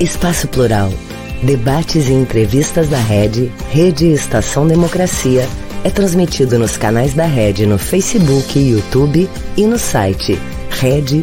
Espaço Plural. Debates e entrevistas da Rede, Rede Estação Democracia, é transmitido nos canais da Rede no Facebook, YouTube e no site rede.org.br.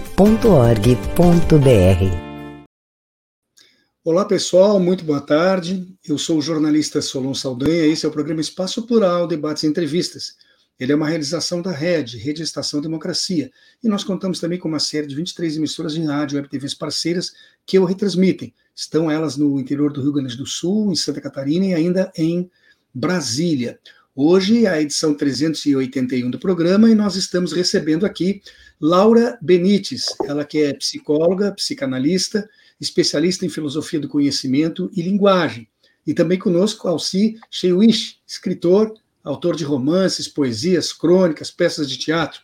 Olá pessoal, muito boa tarde. Eu sou o jornalista Solon Saldanha. Esse é o programa Espaço Plural, Debates e Entrevistas. Ele é uma realização da Rede, Rede Estação Democracia. E nós contamos também com uma série de 23 emissoras de rádio e web TVs parceiras que o retransmitem. Estão elas no interior do Rio Grande do Sul, em Santa Catarina e ainda em Brasília. Hoje é a edição 381 do programa e nós estamos recebendo aqui Laura Benites, ela que é psicóloga, psicanalista, especialista em filosofia do conhecimento e linguagem. E também conosco Alci Cheiwish, escritor, autor de romances, poesias, crônicas, peças de teatro.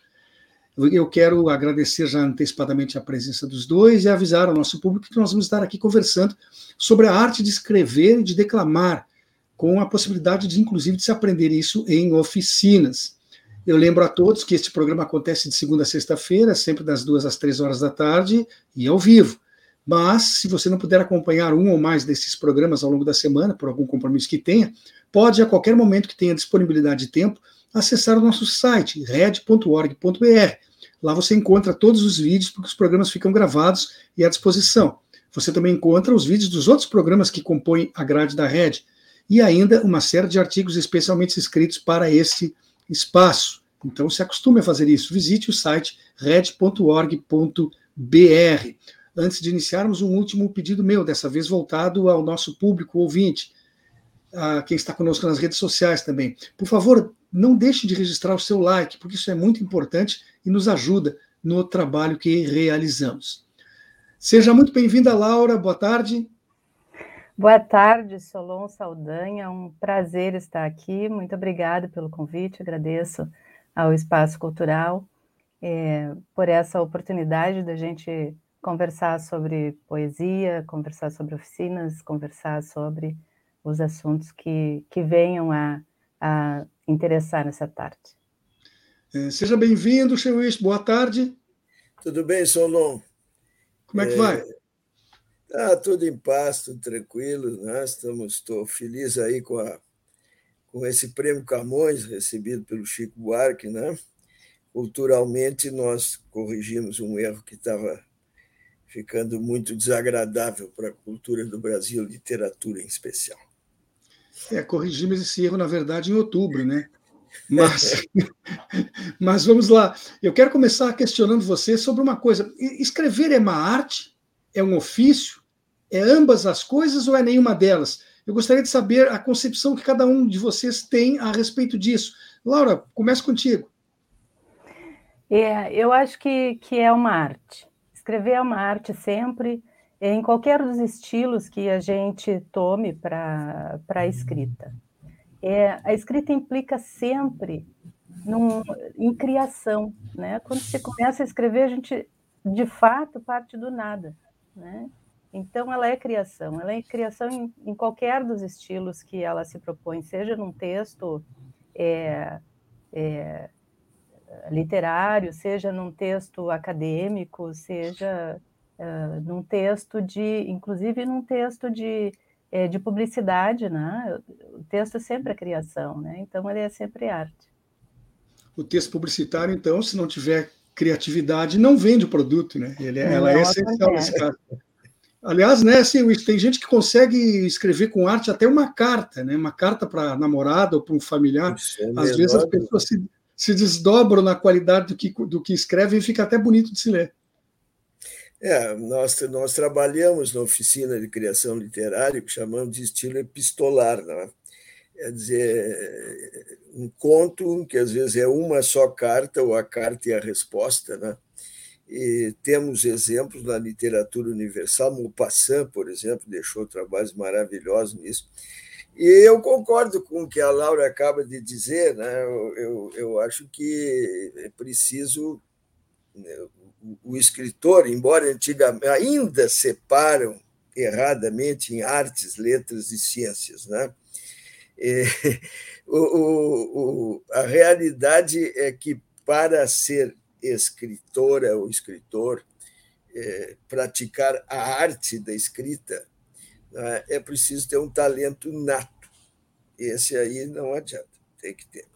Eu quero agradecer já antecipadamente a presença dos dois e avisar ao nosso público que nós vamos estar aqui conversando sobre a arte de escrever e de declamar, com a possibilidade de, inclusive, de se aprender isso em oficinas. Eu lembro a todos que este programa acontece de segunda a sexta-feira, sempre das duas às três horas da tarde e ao vivo. Mas, se você não puder acompanhar um ou mais desses programas ao longo da semana, por algum compromisso que tenha, pode, a qualquer momento que tenha disponibilidade de tempo, acessar o nosso site, red.org.br. Lá você encontra todos os vídeos, porque os programas ficam gravados e à disposição. Você também encontra os vídeos dos outros programas que compõem a grade da Red e ainda uma série de artigos especialmente escritos para esse espaço. Então, se acostume a fazer isso. Visite o site red.org.br. Antes de iniciarmos, um último pedido meu, dessa vez voltado ao nosso público ouvinte a quem está conosco nas redes sociais também. Por favor, não deixe de registrar o seu like, porque isso é muito importante e nos ajuda no trabalho que realizamos. Seja muito bem-vinda, Laura. Boa tarde. Boa tarde, Solon Saldanha. Um prazer estar aqui. Muito obrigada pelo convite. Agradeço ao Espaço Cultural é, por essa oportunidade da gente conversar sobre poesia, conversar sobre oficinas, conversar sobre os assuntos que, que venham a, a interessar nessa tarde. É, seja bem-vindo, Chewis. Boa tarde. Tudo bem, Solon? Como é que é, vai? Tá tudo em paz, tudo tranquilo. Né? Estamos, estou feliz aí com, a, com esse prêmio Camões recebido pelo Chico Buarque. Né? Culturalmente, nós corrigimos um erro que estava ficando muito desagradável para a cultura do Brasil, literatura em especial. É, corrigimos esse erro, na verdade, em outubro, né? Mas, mas vamos lá. Eu quero começar questionando você sobre uma coisa. Escrever é uma arte? É um ofício? É ambas as coisas ou é nenhuma delas? Eu gostaria de saber a concepção que cada um de vocês tem a respeito disso. Laura, comece contigo. É, eu acho que, que é uma arte. Escrever é uma arte sempre em qualquer dos estilos que a gente tome para a escrita. É, a escrita implica sempre num, em criação. Né? Quando você começa a escrever, a gente, de fato, parte do nada. Né? Então, ela é criação. Ela é criação em, em qualquer dos estilos que ela se propõe, seja num texto é, é, literário, seja num texto acadêmico, seja uh, num texto de, inclusive num texto de, é, de publicidade, né? O texto é sempre a criação, né? Então ele é sempre arte. O texto publicitário, então, se não tiver criatividade, não vende o produto, né? Ele, é, ela é essencial nesse caso. Aliás, né, assim, tem gente que consegue escrever com arte até uma carta, né? Uma carta para namorada ou para um familiar. É Às vezes as pessoas se, se desdobram na qualidade do que, do que escrevem e fica até bonito de se ler. É, nós, nós trabalhamos na oficina de criação literária que chamamos de estilo epistolar. Né? Quer dizer, um conto que às vezes é uma só carta, ou a carta e a resposta. Né? E temos exemplos na literatura universal, Maupassant, por exemplo, deixou trabalhos maravilhosos nisso. E eu concordo com o que a Laura acaba de dizer, né? eu, eu, eu acho que é preciso né, o escritor, embora antigamente ainda separam erradamente em artes, letras e ciências, né? E, o, o, a realidade é que para ser escritora ou escritor, é, praticar a arte da escrita né, é preciso ter um talento nato. Esse aí não adianta, tem que ter.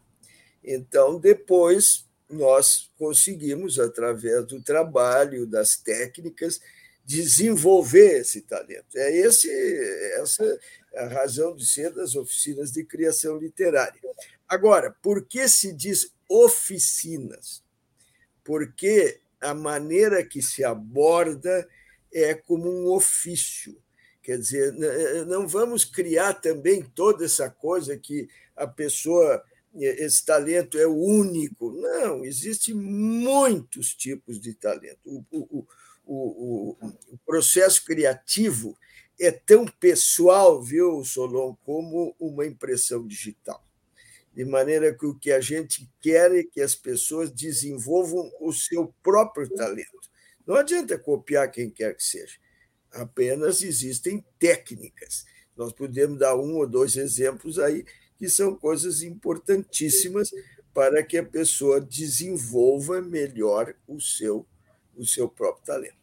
Então, depois, nós conseguimos, através do trabalho, das técnicas, desenvolver esse talento. É esse, essa é a razão de ser das oficinas de criação literária. Agora, por que se diz oficinas? Porque a maneira que se aborda é como um ofício. Quer dizer, não vamos criar também toda essa coisa que a pessoa esse talento é único. Não, existem muitos tipos de talento. O, o, o, o, processo criativo é tão pessoal, viu, Solon, como uma impressão digital. De maneira que o que a gente quer é que as pessoas desenvolvam o seu próprio talento. Não adianta copiar quem quer que seja. Apenas existem técnicas. Nós podemos dar um ou dois exemplos aí que são coisas importantíssimas para que a pessoa desenvolva melhor o seu, o seu próprio talento.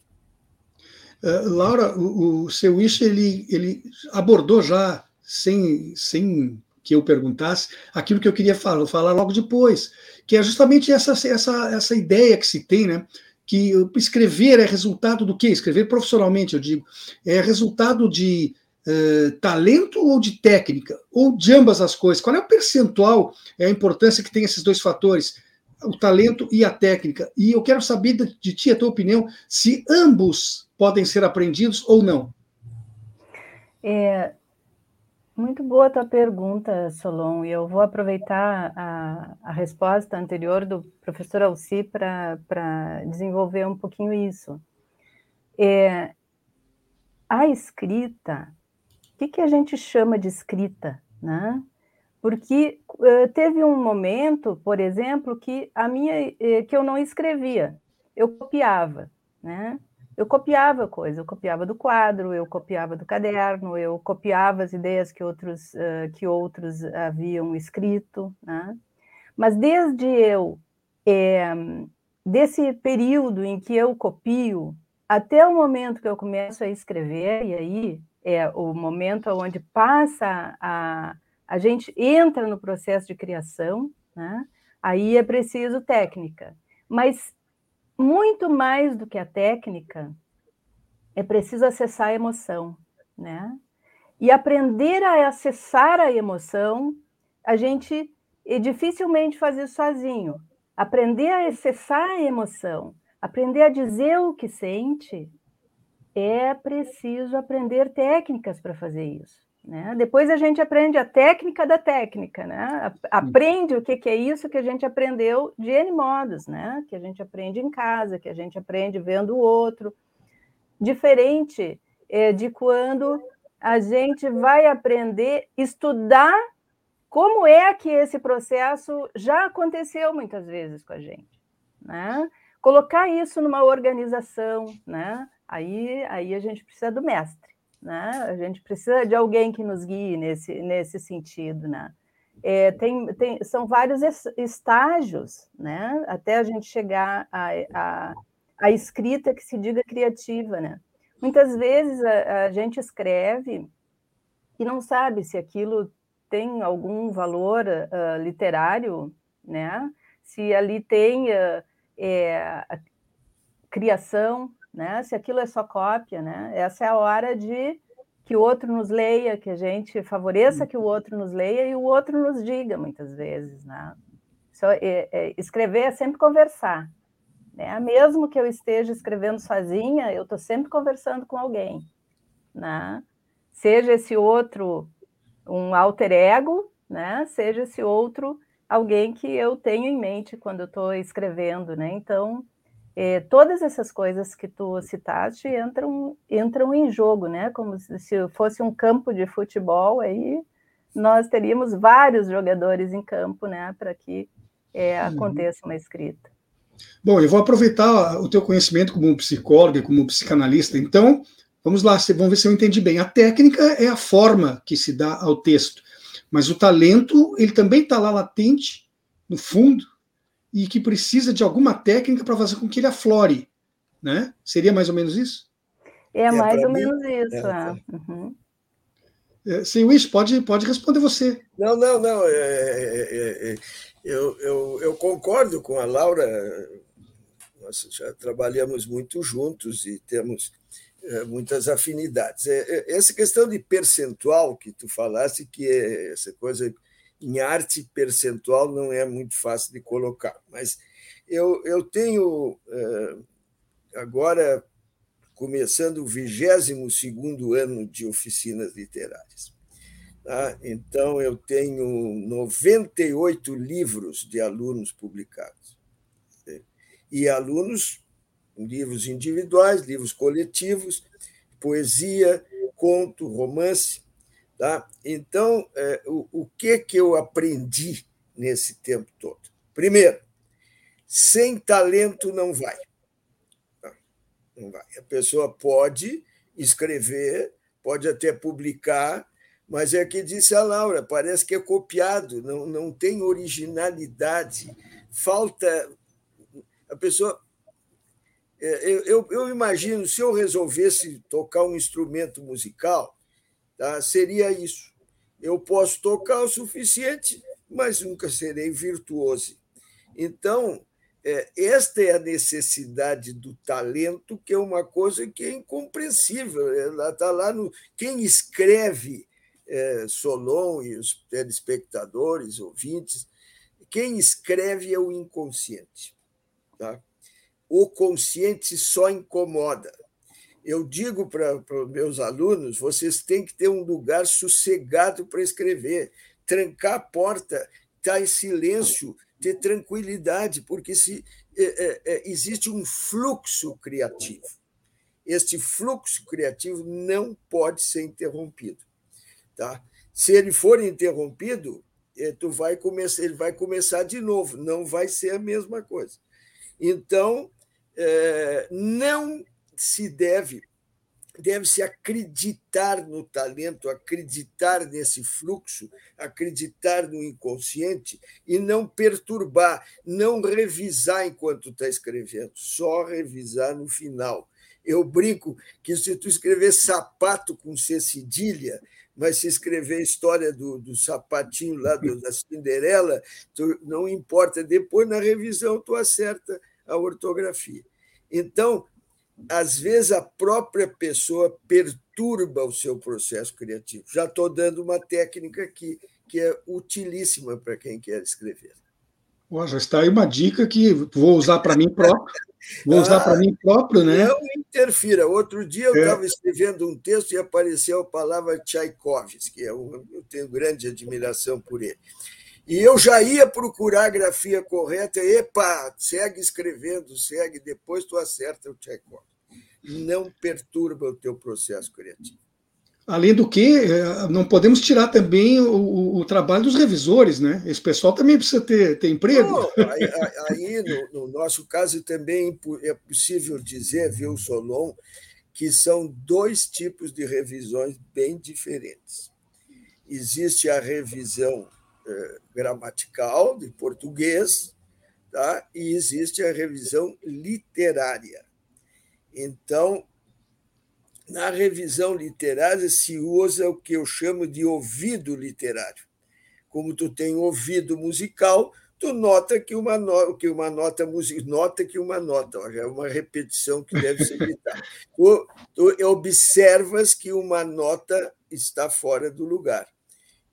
Uh, Laura, o, o seu Ish, ele, ele abordou já, sem, sem que eu perguntasse, aquilo que eu queria falar, falar logo depois, que é justamente essa, essa, essa ideia que se tem, né? Que escrever é resultado do quê? Escrever profissionalmente, eu digo, é resultado de uh, talento ou de técnica? Ou de ambas as coisas? Qual é o percentual, é a importância que tem esses dois fatores? O talento e a técnica. E eu quero saber de, de ti a tua opinião, se ambos podem ser aprendidos ou não. É, muito boa a tua pergunta, Solon, e eu vou aproveitar a, a resposta anterior do professor Alci para desenvolver um pouquinho isso. É, a escrita o que, que a gente chama de escrita, né? Porque uh, teve um momento, por exemplo, que a minha eh, que eu não escrevia, eu copiava, né? Eu copiava coisa, eu copiava do quadro, eu copiava do caderno, eu copiava as ideias que outros uh, que outros haviam escrito, né? Mas desde eu é, desse período em que eu copio até o momento que eu começo a escrever, e aí é o momento onde passa a, a gente entra no processo de criação, né? aí é preciso técnica. Mas muito mais do que a técnica, é preciso acessar a emoção, né? E aprender a acessar a emoção, a gente dificilmente faz isso sozinho. Aprender a acessar a emoção, aprender a dizer o que sente, é preciso aprender técnicas para fazer isso. Né? Depois a gente aprende a técnica da técnica, né? aprende o que, que é isso que a gente aprendeu de N modos, né? que a gente aprende em casa, que a gente aprende vendo o outro. Diferente é, de quando a gente vai aprender, estudar como é que esse processo já aconteceu muitas vezes com a gente. Né? Colocar isso numa organização, né? Aí, aí a gente precisa do mestre, né? A gente precisa de alguém que nos guie nesse, nesse sentido, né? É, tem, tem, são vários estágios, né? Até a gente chegar à a, a, a, escrita que se diga criativa, né? Muitas vezes a, a, gente escreve e não sabe se aquilo tem algum valor uh, literário, né? Se ali tem uh, é, criação, né? Se aquilo é só cópia, né? Essa é a hora de que o outro nos leia, que a gente favoreça que o outro nos leia e o outro nos diga muitas vezes, né? Só, é, é, escrever é sempre conversar, né? Mesmo que eu esteja escrevendo sozinha, eu estou sempre conversando com alguém, né? Seja esse outro um alter ego, né? Seja esse outro alguém que eu tenho em mente quando eu estou escrevendo, né? Então é, todas essas coisas que tu citaste entram, entram em jogo, né? Como se fosse um campo de futebol, aí nós teríamos vários jogadores em campo, né? Para que é, aconteça uma escrita. Bom, eu vou aproveitar o teu conhecimento como psicóloga, como psicanalista. Então, vamos lá, vamos ver se eu entendi bem. A técnica é a forma que se dá ao texto, mas o talento, ele também está lá latente, no fundo, e que precisa de alguma técnica para fazer com que ele aflore, né? Seria mais ou menos isso? É, é mais ou mim, menos isso. É, é. Uhum. É, Sim, Wish, pode, pode responder você. Não, não, não. É, é, é, eu, eu, eu concordo com a Laura. Nós já trabalhamos muito juntos e temos muitas afinidades. Essa questão de percentual que tu falaste, que é essa coisa em arte percentual não é muito fácil de colocar, mas eu, eu tenho agora começando o 22 ano de oficinas literárias. Tá? Então, eu tenho 98 livros de alunos publicados. E alunos, livros individuais, livros coletivos, poesia, conto, romance. Tá? Então, é, o, o que, que eu aprendi nesse tempo todo? Primeiro, sem talento não vai. Não vai. A pessoa pode escrever, pode até publicar, mas é que disse a Laura, parece que é copiado, não, não tem originalidade, falta. A pessoa. É, eu, eu imagino, se eu resolvesse tocar um instrumento musical, tá, seria isso. Eu posso tocar o suficiente, mas nunca serei virtuoso. Então, é, esta é a necessidade do talento, que é uma coisa que é incompreensível. Ela está lá no. Quem escreve é, Solon e os telespectadores, ouvintes, quem escreve é o inconsciente. Tá? O consciente só incomoda. Eu digo para os meus alunos: vocês têm que ter um lugar sossegado para escrever, trancar a porta, estar tá em silêncio ter tranquilidade, porque se, é, é, é, existe um fluxo criativo. Este fluxo criativo não pode ser interrompido. Tá? Se ele for interrompido, é, tu vai começar, ele vai começar de novo, não vai ser a mesma coisa. Então, é, não se deve deve-se acreditar no talento, acreditar nesse fluxo, acreditar no inconsciente e não perturbar, não revisar enquanto está escrevendo, só revisar no final. Eu brinco que se tu escrever sapato com C cedilha, mas se escrever a história do, do sapatinho lá do, da Cinderela, tu, não importa, depois na revisão tu acerta a ortografia. Então, às vezes a própria pessoa perturba o seu processo criativo. Já estou dando uma técnica aqui que é utilíssima para quem quer escrever. Oh, já está aí uma dica que vou usar para mim próprio. Vou usar ah, para mim próprio, né? Não interfira. Outro dia eu estava é. escrevendo um texto e apareceu a palavra Tchaikovsky, que é eu tenho grande admiração por ele. E eu já ia procurar a grafia correta, epa, segue escrevendo, segue, depois tu acerta o check-off. Não perturba o teu processo criativo. Além do que, eh, não podemos tirar também o, o, trabalho dos revisores, né? Esse pessoal também precisa ter, ter emprego. Não, aí, aí no, no, nosso caso, também é possível dizer, viu, Solon, que são dois tipos de revisões bem diferentes. Existe a revisão gramatical de português, tá? e existe a revisão literária. Então, na revisão literária se usa o que eu chamo de ouvido literário. Como tu tem ouvido musical, tu nota que uma, no, que uma nota musical, nota que uma nota, é uma repetição que deve ser evitada. tu, tu observas que uma nota está fora do lugar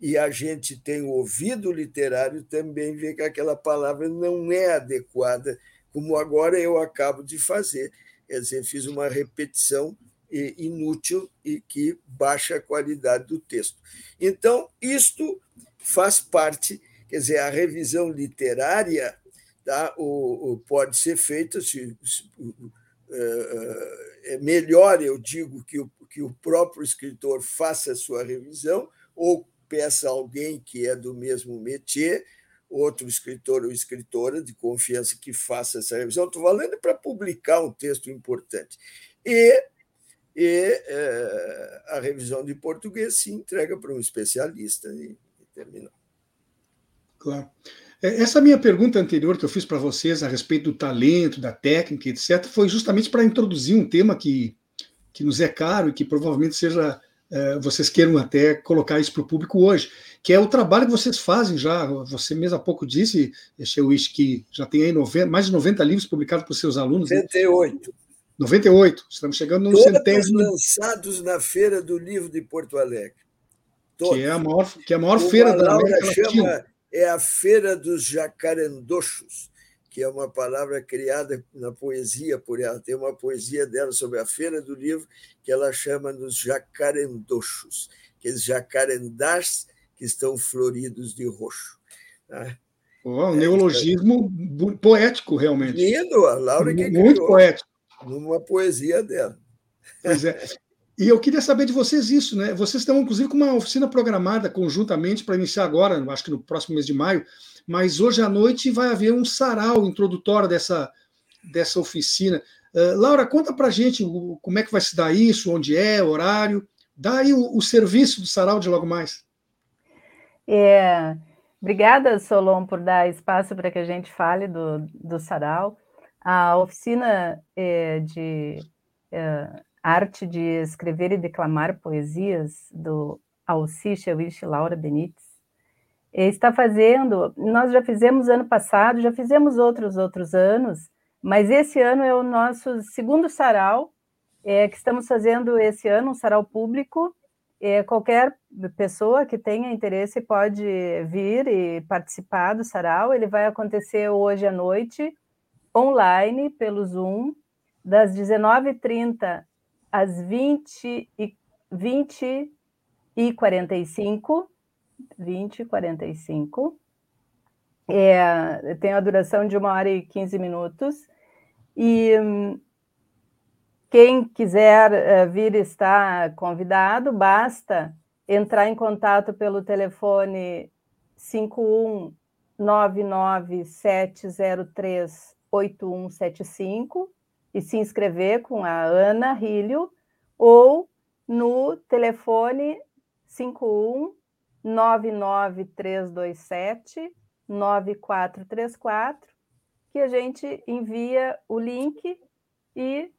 e a gente tem o ouvido literário, também vê que aquela palavra não é adequada, como agora eu acabo de fazer. Quer dizer, fiz uma repetição inútil e que baixa a qualidade do texto. Então, isto faz parte, quer dizer, a revisão literária tá, o, o pode ser feita, se, se, é melhor, eu digo, que o, que o próprio escritor faça a sua revisão, ou peça alguém que é do mesmo métier, outro escritor ou escritora de confiança que faça essa revisão. Estou falando para publicar um texto importante. E, e é, a revisão de português se entrega para um especialista e, e termina. Claro. É, essa minha pergunta anterior que eu fiz para vocês a respeito do talento, da técnica, etc., foi justamente para introduzir um tema que, que nos é caro e que provavelmente seja é, vocês queiram até colocar isso para o público hoje, que é o trabalho que vocês fazem já. Você mesmo há pouco disse, Sheuish, que já tem aí 90, mais de 90 livros publicados por seus alunos. 98. Né? 98. Estamos chegando no Todos centésimo. lançados na Feira do Livro de Porto Alegre. Todos. Que é a maior, que é a maior feira da América Latina. Chama, é a Feira dos Jacarandochos que é uma palavra criada na poesia por ela. Tem uma poesia dela sobre a Feira do Livro que ela chama dos jacarendochos, aqueles jacarandás que estão floridos de roxo. Oh, um é, neologismo é... poético, realmente. Lindo, a Laura que Muito criou, poético. Numa poesia dela. Pois é. E eu queria saber de vocês isso, né? Vocês estão, inclusive, com uma oficina programada conjuntamente para iniciar agora, acho que no próximo mês de maio, mas hoje à noite vai haver um sarau introdutório dessa, dessa oficina. Uh, Laura, conta para gente como é que vai se dar isso, onde é, horário. Dá aí o, o serviço do sarau de logo mais. É, obrigada, Solon, por dar espaço para que a gente fale do, do sarau. A oficina é, de é, arte de escrever e declamar poesias do Alci Chewish Laura Benites está fazendo, nós já fizemos ano passado, já fizemos outros outros anos, mas esse ano é o nosso segundo sarau é, que estamos fazendo esse ano, um sarau público. É, qualquer pessoa que tenha interesse pode vir e participar do sarau. Ele vai acontecer hoje à noite, online, pelo Zoom, das 19h30 às 20 e, 20 e 45 20, 45. É, tem a duração de uma hora e 15 minutos. E quem quiser uh, vir estar convidado, basta entrar em contato pelo telefone 51997038175 e se inscrever com a Ana Rilho ou no telefone 51 99327 9434, que a gente envia o link e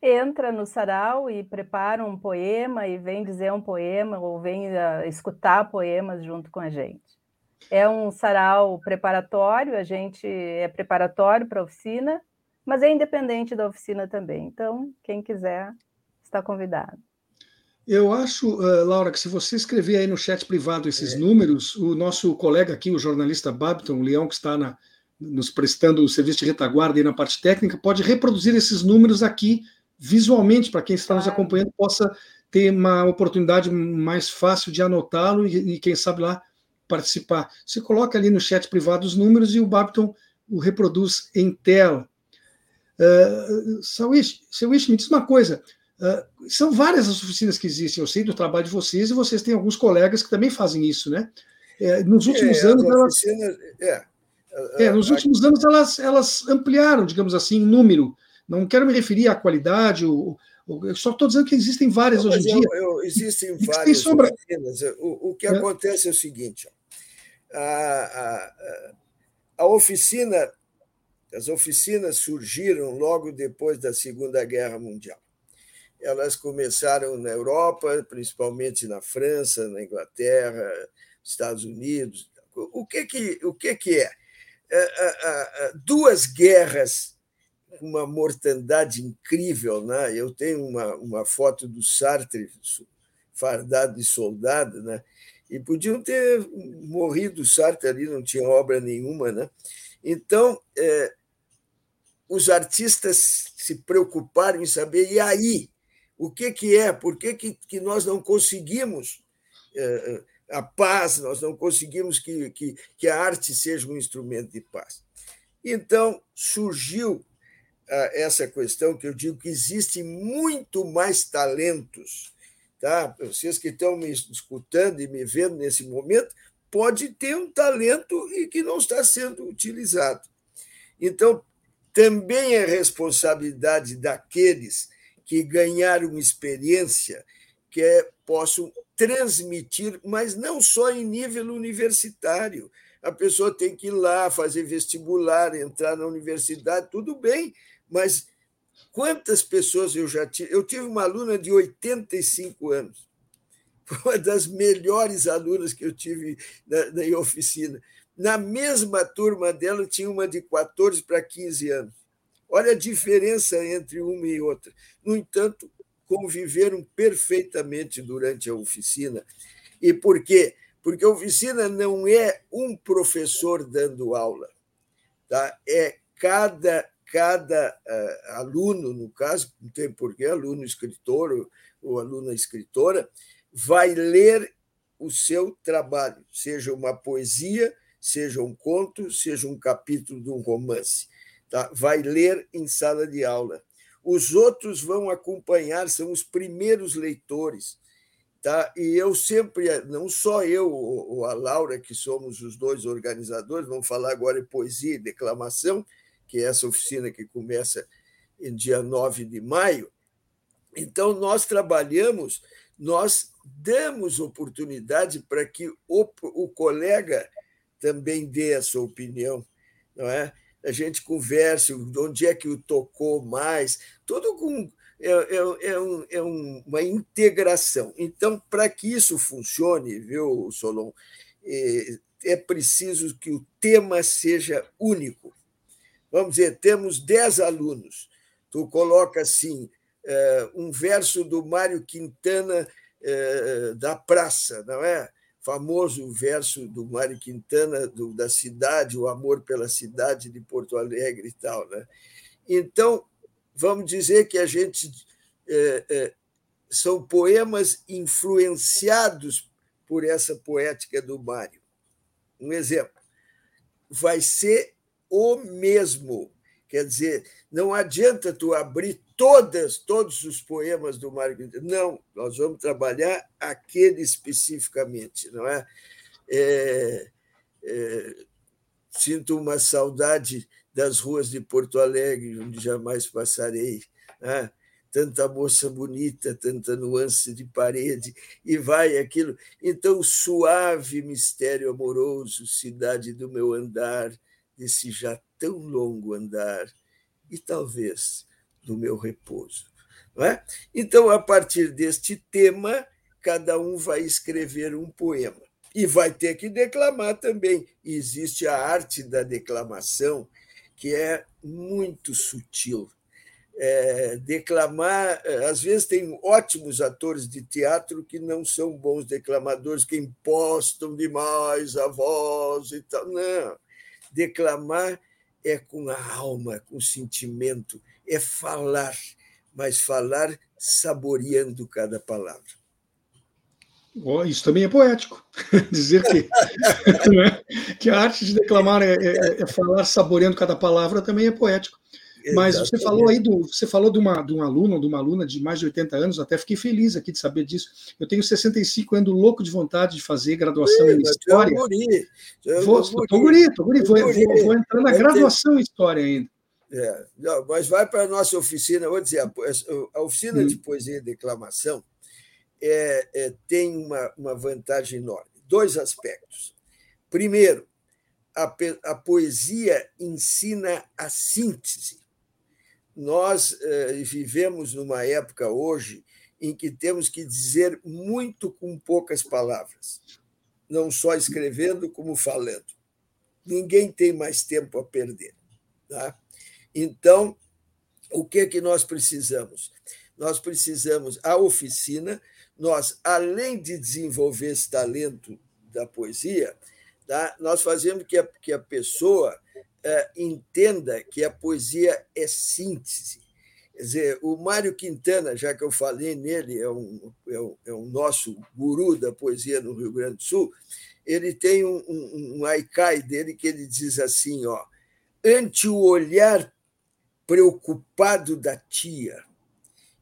entra no sarau e prepara um poema e vem dizer um poema ou vem uh, escutar poemas junto com a gente. É um sarau preparatório, a gente é preparatório para a oficina, mas é independente da oficina também. Então, quem quiser está convidado. Eu acho, uh, Laura, que se você escrever aí no chat privado esses é. números, o nosso colega aqui, o jornalista Babton Leão, que está na, nos prestando o serviço de retaguarda aí na parte técnica, pode reproduzir esses números aqui visualmente, para quem está nos acompanhando possa ter uma oportunidade mais fácil de anotá-lo e, e, quem sabe lá, participar. Você coloca ali no chat privado os números e o Babton o reproduz em tela. Uh, Sawish, me diz uma coisa, Uh, são várias as oficinas que existem, eu sei do trabalho de vocês, e vocês têm alguns colegas que também fazem isso, né? É, nos últimos é, anos. Elas, é, é, nos últimos anos elas, elas ampliaram, digamos assim, em número. Não quero me referir à qualidade, eu só estou dizendo que existem várias não, hoje em dia. Eu, eu, existem várias sombra... oficinas. O, o que é. acontece é o seguinte: a, a, a oficina, as oficinas surgiram logo depois da Segunda Guerra Mundial elas começaram na Europa, principalmente na França, na Inglaterra, Estados Unidos. O que que, o que, que é? é, é, é duas guerras uma mortandade incrível. Né? Eu tenho uma, uma foto do Sartre fardado de soldado, né? e podiam ter morrido o Sartre ali, não tinha obra nenhuma. Né? Então, os artistas se preocuparam em saber, e aí? O que, que é, por que, que, que nós não conseguimos é, a paz, nós não conseguimos que, que, que a arte seja um instrumento de paz. Então, surgiu ah, essa questão que eu digo que existem muito mais talentos. Tá? Vocês que estão me escutando e me vendo nesse momento, pode ter um talento e que não está sendo utilizado. Então, também é responsabilidade daqueles que ganharam experiência que é, possam transmitir, mas não só em nível universitário. A pessoa tem que ir lá fazer vestibular, entrar na universidade, tudo bem, mas quantas pessoas eu já tive? Eu tive uma aluna de 85 anos. uma das melhores alunas que eu tive na, na oficina. Na mesma turma dela, tinha uma de 14 para 15 anos. Olha a diferença entre uma e outra. No entanto, conviveram perfeitamente durante a oficina. E por quê? Porque a oficina não é um professor dando aula, tá? é cada, cada uh, aluno, no caso, não tem porquê, aluno escritor ou, ou aluna escritora, vai ler o seu trabalho, seja uma poesia, seja um conto, seja um capítulo de um romance. Tá? Vai ler em sala de aula. Os outros vão acompanhar, são os primeiros leitores. Tá? E eu sempre, não só eu ou a Laura, que somos os dois organizadores, vamos falar agora em poesia e declamação, que é essa oficina que começa em dia 9 de maio. Então, nós trabalhamos, nós damos oportunidade para que o, o colega também dê a sua opinião, não é? A gente converse, onde é que o tocou mais, tudo com é, é, é, um, é uma integração. Então, para que isso funcione, viu, Solon, é, é preciso que o tema seja único. Vamos dizer, temos dez alunos. Tu coloca assim, é, um verso do Mário Quintana é, da Praça, não é? Famoso verso do Mário Quintana do, da cidade, o amor pela cidade de Porto Alegre e tal, né? Então, vamos dizer que a gente é, é, são poemas influenciados por essa poética do Mário. Um exemplo, vai ser o mesmo. Quer dizer, não adianta tu abrir todas, todos os poemas do Mário Quintana. Não, nós vamos trabalhar aquele especificamente, não é? é, é sinto uma saudade das ruas de Porto Alegre, onde jamais passarei. Né? Tanta moça bonita, tanta nuance de parede, e vai aquilo. Então, suave mistério amoroso, cidade do meu andar, desse já tão longo andar, e talvez do meu repouso. É? Então, a partir deste tema, cada um vai escrever um poema. E vai ter que declamar também. existe a arte da declamação, que é muito sutil. É, declamar, às vezes tem ótimos atores de teatro que não são bons declamadores, que impostam demais a voz e tal. Não. Declamar é com a alma, com o sentimento, é falar, mas falar saboreando cada palavra. Oh, isso também é poético. Dizer que, né, que a arte de declamar é, é, é, falar saboreando cada palavra também é poético. Mas Exatamente. você falou aí do, você falou de uma, de um aluno, de uma aluna de mais de 80 anos, até fiquei feliz aqui de saber disso. Eu tenho 65 anos louco de vontade de fazer graduação em História. Guri, vou, guri, guri, tô guri, vou, vou, vou entrar na graduação em História ainda. É, mas vai para a nossa oficina, vou dizer, a, a oficina hum. de poesia e declamação, é, é, tem uma, uma vantagem enorme. Dois aspectos. Primeiro, a, a poesia ensina a síntese. Nós é, vivemos numa época hoje em que temos que dizer muito com poucas palavras, não só escrevendo, como falando. Ninguém tem mais tempo a perder. Tá? Então, o que, que nós precisamos? Nós precisamos a oficina nós, além de desenvolver esse talento da poesia, tá, nós fazemos que a, que a pessoa é, entenda que a poesia é síntese. Quer dizer, o Mário Quintana, já que eu falei nele, é um, é um, é um nosso guru da poesia no Rio Grande do Sul, ele tem um, um, um haikai dele que ele diz assim, ó, ante o olhar preocupado da tia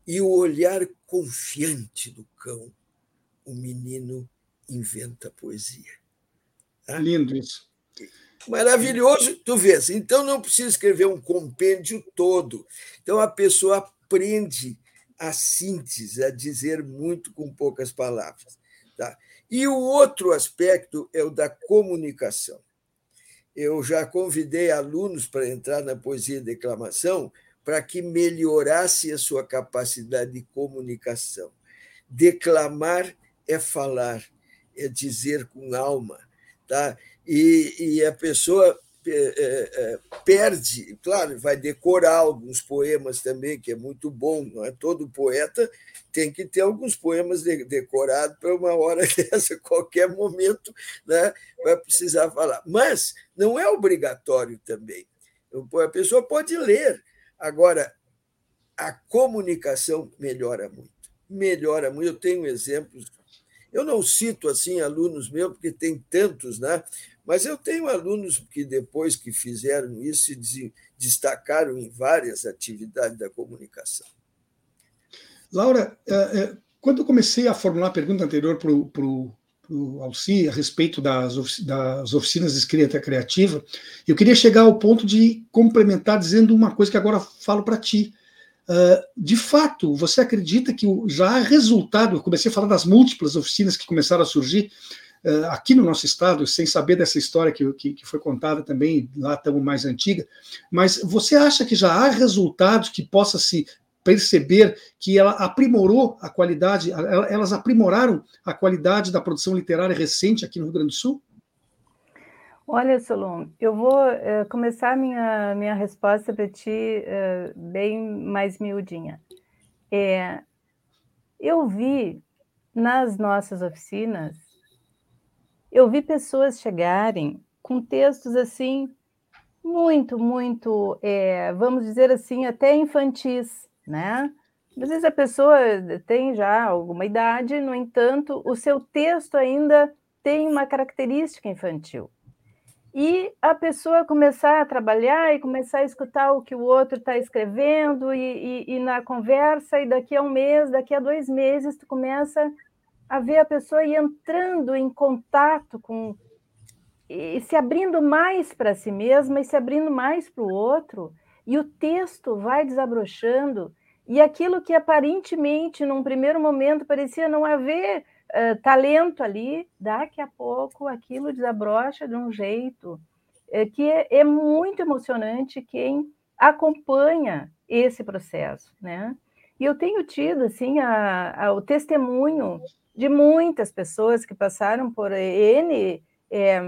e o olhar confiante do cão, o menino inventa poesia. Tá? Lindo isso. Maravilhoso, tu vês. Então não precisa escrever um compêndio todo. Então a pessoa aprende a síntese, a dizer muito com poucas palavras. Tá? E o outro aspecto é o da comunicação. Eu já convidei alunos para entrar na poesia e declamação para que melhorasse a sua capacidade de comunicação. Declamar é falar, é dizer com alma. Tá? E, e a pessoa perde, claro, vai decorar alguns poemas também, que é muito bom, não é? Todo poeta tem que ter alguns poemas decorados para uma hora dessa, qualquer momento, né? vai precisar falar. Mas não é obrigatório também. A pessoa pode ler. Agora, a comunicação melhora muito. Melhora muito. Eu tenho exemplos. Eu não cito assim alunos meus, porque tem tantos, né? Mas eu tenho alunos que, depois que fizeram isso, se destacaram em várias atividades da comunicação. Laura, é, é, quando eu comecei a formular a pergunta anterior para o Alci a respeito das, oficinas de escrita criativa, eu queria chegar ao ponto de complementar dizendo uma coisa que agora falo para ti. Uh, de fato, você acredita que já há resultado? Eu comecei a falar das múltiplas oficinas que começaram a surgir uh, aqui no nosso estado, sem saber dessa história que, que, que foi contada também lá tão mais antiga. Mas você acha que já há resultados que possa se perceber que ela aprimorou a qualidade, elas aprimoraram a qualidade da produção literária recente aqui no Rio Grande do Sul? Olha, Solon, eu vou uh, começar minha, minha resposta para ti uh, bem mais miudinha. É, eu vi nas nossas oficinas, eu vi pessoas chegarem com textos assim, muito, muito, é, vamos dizer assim, até infantis, né? Às vezes a pessoa tem já alguma idade, no entanto, o seu texto ainda tem uma característica infantil. E a pessoa começar a trabalhar e começar a escutar o que o outro está escrevendo, e, e, e, na conversa, e daqui a um mês, daqui a dois meses, tu começa a ver a pessoa entrando em contato com. e se abrindo mais para si mesma e se abrindo mais para o outro, e o texto vai desabrochando, e aquilo que aparentemente, num primeiro momento, parecia não haver uh, talento ali, daqui a pouco aquilo desabrocha de um jeito uh, que é, é, muito emocionante quem acompanha esse processo, né? E eu tenho tido, assim, a, a, o testemunho de muitas pessoas que passaram por N é,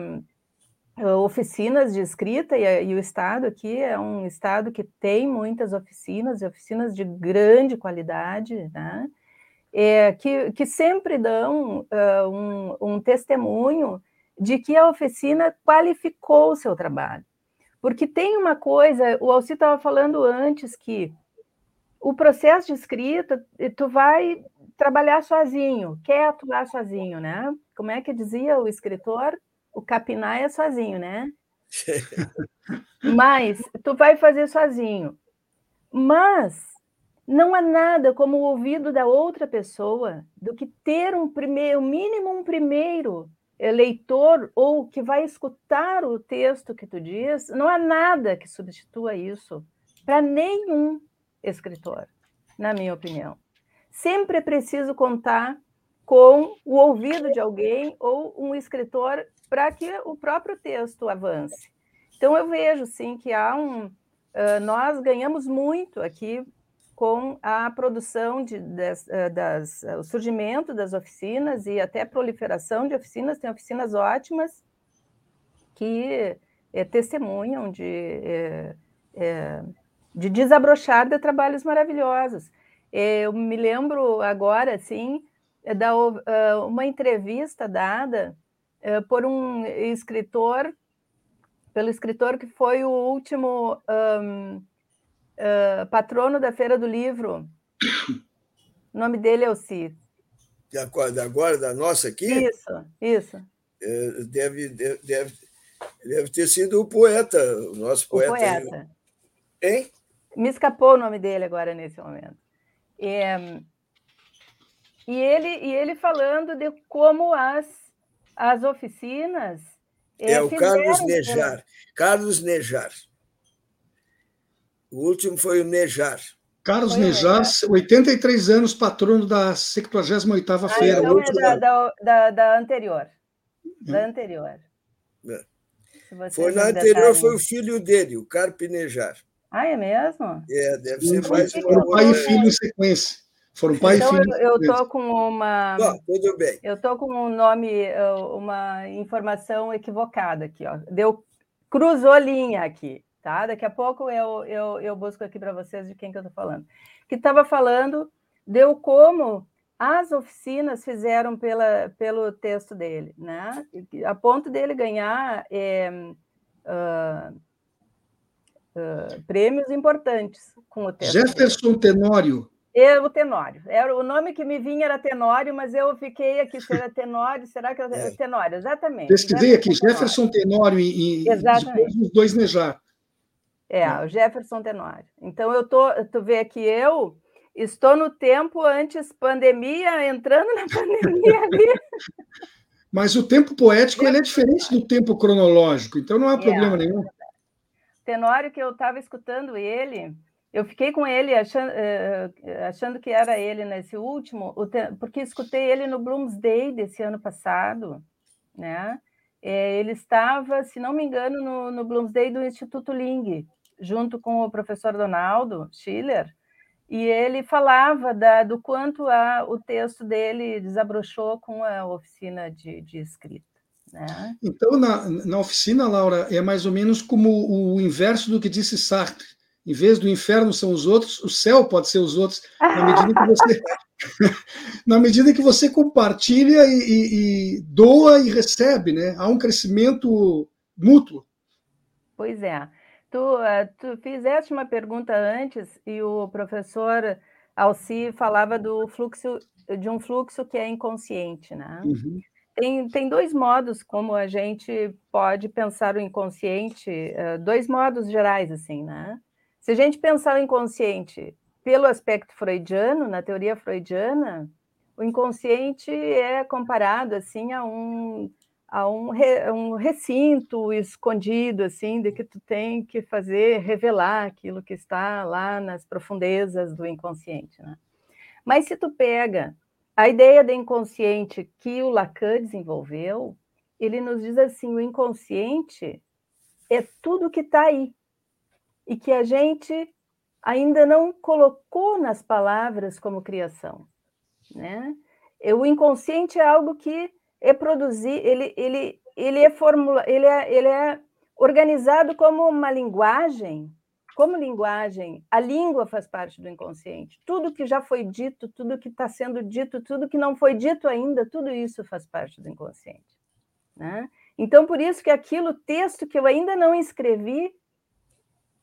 oficinas de escrita, e, e, o Estado aqui é um Estado que tem muitas oficinas, e oficinas de grande qualidade, né? É, que, que sempre dão uh, um, um testemunho de que a oficina qualificou o seu trabalho. Porque tem uma coisa, o Alci estava falando antes que o processo de escrita, tu vai trabalhar sozinho, quer atuar sozinho, né? Como é que dizia o escritor? o capinar é sozinho, né? Mas tu vai fazer sozinho. Mas não há nada como o ouvido da outra pessoa do que ter um primeiro, mínimo um primeiro leitor ou que vai escutar o texto que tu diz. Não há nada que substitua isso para nenhum escritor, na minha opinião. Sempre é preciso contar com o ouvido de alguém ou um escritor para que o próprio texto avance. Então, eu vejo, sim, que há um. Uh, nós ganhamos muito aqui com a produção de, das, das, o surgimento das oficinas e até proliferação de oficinas. Tem oficinas ótimas que é, testemunham de, é, é, de desabrochar de trabalhos maravilhosos. Eu me lembro agora, assim, da uh, uma entrevista dada uh, por um escritor, pelo escritor que foi o último um, uh, patrono da Feira do Livro. O nome dele é o Cid. Da agora, da nossa aqui? Isso, isso. É, deve, deve, deve, deve ter sido o poeta, o nosso poeta. O poeta. Hein? Me escapou o nome dele agora nesse momento. É, e ele, e ele falando de como as, as oficinas. É, é o Carlos Nejar. Carlos Nejar. O último foi o Nejar. Carlos Nejar, 83 anos, patrono da 78ª ah, feira. Então é da, da, da, da, anterior. Da hum. anterior. É. Foi na anterior, foi o filho dele, o Carpe Nejar. Ah, é mesmo? É, deve ser mais uma. Pai e filho em sequência. Foram pai então, e filho. Eu estou com uma. Oh, tudo bem. Eu estou com um nome, uma informação equivocada aqui, ó. Deu cruzou linha aqui, tá? Daqui a pouco eu, eu, eu busco aqui para vocês de quem que eu estou falando. Que estava falando, deu como as oficinas fizeram pela, pelo texto dele, né? A ponto dele ganhar é, uh, uh, prêmios importantes com o texto. Jefferson. Tenório. Eu, o Tenório. Era, o nome que me vinha era Tenório, mas eu fiquei aqui, será Tenório? Será que é Tenório? Exatamente. Pesquisei aqui, Jefferson Tenório e, e Exatamente. os dois Nejar. É, o Jefferson Tenório. Então, eu tô, tu vê que eu estou no tempo antes pandemia, entrando na pandemia ali. Mas o tempo poético ele é diferente do tempo cronológico, então não há problema é, nenhum. Tenório que eu estava escutando ele, eu fiquei com ele achando, achando, que era ele nesse último, porque escutei ele no Bloomsday desse ano passado, né? É, ele estava, se não me engano, no, no Bloomsday do Instituto Ling, junto com o professor Donaldo Schiller, e ele falava da, do quanto a, o texto dele desabrochou com a oficina de, de escrita. Né? Então, na, na oficina, Laura, é mais ou menos como o inverso do que disse Sartre em vez do inferno são os outros, o céu pode ser os outros, na medida que você, na medida que você compartilha e, e, e, doa e recebe, né? Há um crescimento mútuo. Pois é. Tu, eh, tu fizeste uma pergunta antes e o professor Alci falava do fluxo de um fluxo que é inconsciente, né? Uhum. Tem, tem dois modos como a gente pode pensar o inconsciente, eh, dois modos gerais, assim, né? Se a gente pensar o inconsciente pelo aspecto freudiano, na teoria freudiana, o inconsciente é comparado assim a um a um, re, um recinto escondido assim de que tu tem que fazer revelar aquilo que está lá nas profundezas do inconsciente, né? Mas se tu pega a ideia do inconsciente que o Lacan desenvolveu, ele nos diz assim: o inconsciente é tudo que está aí, e que a gente ainda não colocou nas palavras como criação, né? O inconsciente é algo que é produzir, ele, ele, ele é formula, ele é, ele é organizado como uma linguagem, como linguagem. A língua faz parte do inconsciente. Tudo que já foi dito, tudo que está sendo dito, tudo que não foi dito ainda, tudo isso faz parte do inconsciente, né? Então, por isso que aquilo, texto que eu ainda não escrevi,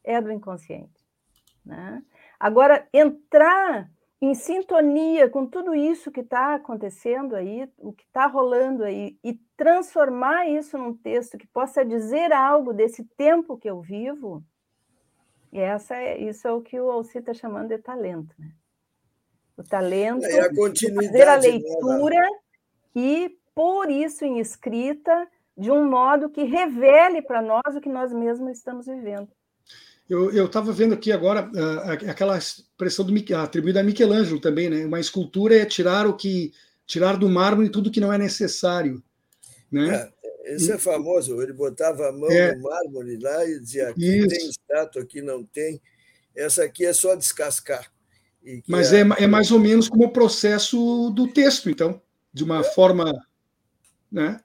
é do inconsciente. Né? Agora, entrar em sintonia com tudo isso que está acontecendo aí, o que está rolando aí, e transformar isso num texto que possa dizer algo desse tempo que eu vivo, e essa é, isso é o que o Alci está chamando de talento. Né? O talento é a de fazer a né, leitura né? e pôr isso em escrita de um modo que revele para nós o que nós mesmos estamos vivendo. Eu estava vendo aqui agora uh, aquela expressão do, atribuída a Michelangelo também, né? Uma escultura é tirar o que tirar do mármore tudo que não é necessário, né? É, esse é famoso. Ele botava a mão é, no mármore lá e dizia: aqui isso. tem estátua, aqui não tem. Essa aqui é só descascar. Mas é, é mais ou menos como o processo do texto, então, de uma é. forma, né?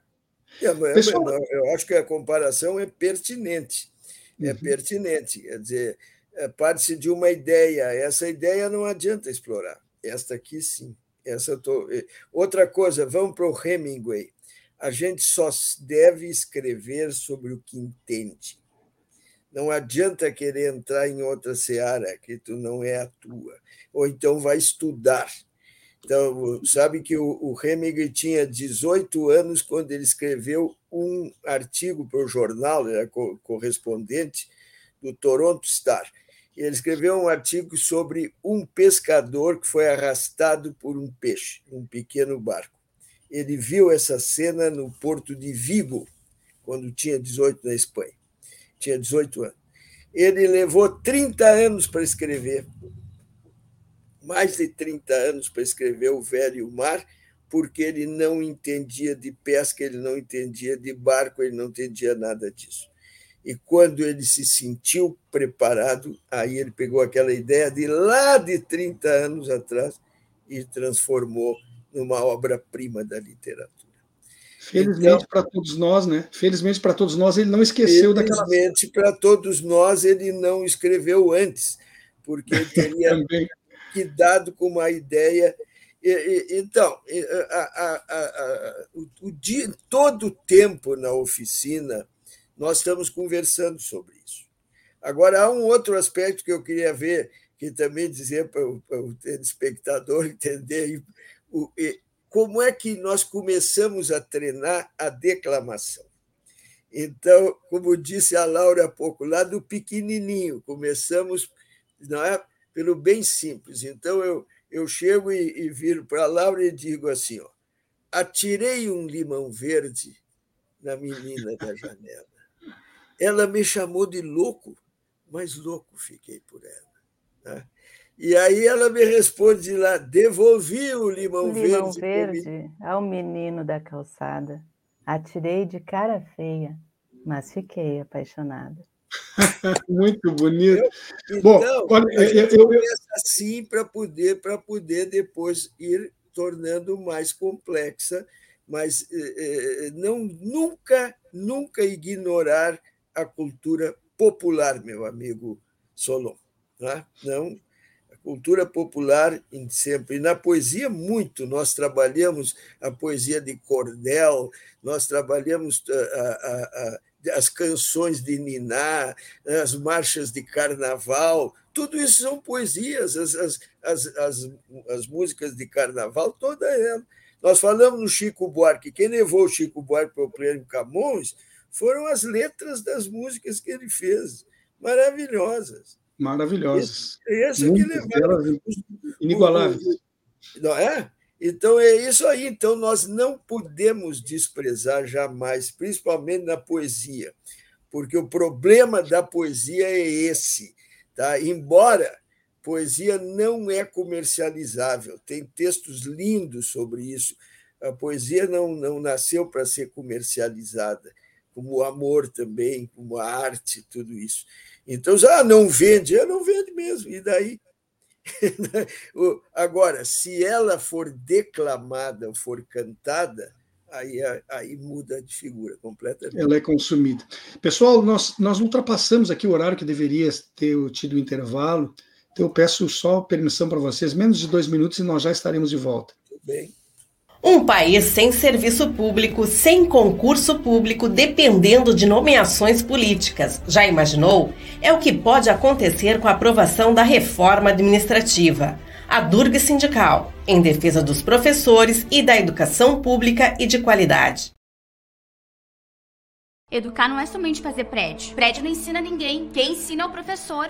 É, Pessoal... Eu acho que a comparação é pertinente é uhum. pertinente. Quer dizer, é, parte-se de uma ideia. Essa ideia não adianta explorar. Esta aqui, sim. Essa tô... Outra coisa, vamos para o Hemingway. A gente só deve escrever sobre o que entende. Não adianta querer entrar em outra seara que tu não é a tua. Ou então vai estudar. Então, sabe que o, Hemingway tinha 18 anos quando ele escreveu um artigo para o jornal, era correspondente do Toronto Star. Ele escreveu um artigo sobre um pescador que foi arrastado por um peixe, um pequeno barco. Ele viu essa cena no porto de Vigo, quando tinha 18 na Espanha. Tinha 18 anos. Ele levou 30 anos para escrever, mais de 30 anos para escrever O Velho e o Mar, porque ele não entendia de pesca, ele não entendia de barco, ele não entendia nada disso. E quando ele se sentiu preparado, aí ele pegou aquela ideia de lá de 30 anos atrás e transformou numa obra-prima da literatura. Felizmente então, para todos nós, né? Felizmente para todos nós, ele não esqueceu daquela. Felizmente para todos nós, ele não escreveu antes, porque ele teria dado com uma ideia. Então, a, a, a, o, o dia, todo o tempo na oficina, nós estamos conversando sobre isso. Agora, há um outro aspecto que eu queria ver, que também dizer para o, para o telespectador entender como é que nós começamos a treinar a declamação. Então, como disse a Laura há pouco, lá do pequenininho, começamos não é, pelo bem simples. Então, eu, eu chego e, e viro para a Laura e digo assim: ó, atirei um limão verde na menina da janela. Ela me chamou de louco, mas louco fiquei por ela. Né? E aí ela me responde lá: devolvi o limão, limão verde. verde ao menino da calçada. Atirei de cara feia, mas fiquei apaixonada. Muito bonito. Então, Bom, olha, a gente eu, começa assim para poder, para poder depois ir tornando mais complexa, mas eh, não nunca, nunca ignorar a cultura popular, meu amigo Solon. Né? Não cultura popular sempre. E na poesia, muito. Nós trabalhamos a poesia de cordel, nós trabalhamos a, a, a, as canções de Niná, as marchas de carnaval, tudo isso são poesias, as, as, as, as, as músicas de carnaval, toda ela. Nós falamos no Chico Buarque, quem levou o Chico Buarque para o Prêmio Camões foram as letras das músicas que ele fez, maravilhosas maravilhosas. Esse, esse que levaram. Inigualáveis. Não é? Então é isso aí. Então nós não podemos desprezar jamais, principalmente na poesia, porque o problema da poesia é esse. Tá? Embora poesia não é comercializável, tem textos lindos sobre isso. A poesia não, não nasceu para ser comercializada, como o amor também, como a arte, tudo isso. Então, ah, não vende, é, não vende mesmo. E daí? Agora, se ela for declamada, for cantada, aí, aí muda de figura completamente. Ela é consumida. Pessoal, nós, nós ultrapassamos aqui o horário que deveria ter tido intervalo, então eu peço só permissão para vocês, menos de dois minutos e nós já estaremos de volta. Tudo bem. Um país sem serviço público, sem concurso público, dependendo de nomeações políticas. Já imaginou? É o que pode acontecer com a aprovação da reforma administrativa. A Durga Sindical, em defesa dos professores e da educação pública e de qualidade. Educar não é somente fazer prédio. Prédio não ensina ninguém. Quem ensina é o professor.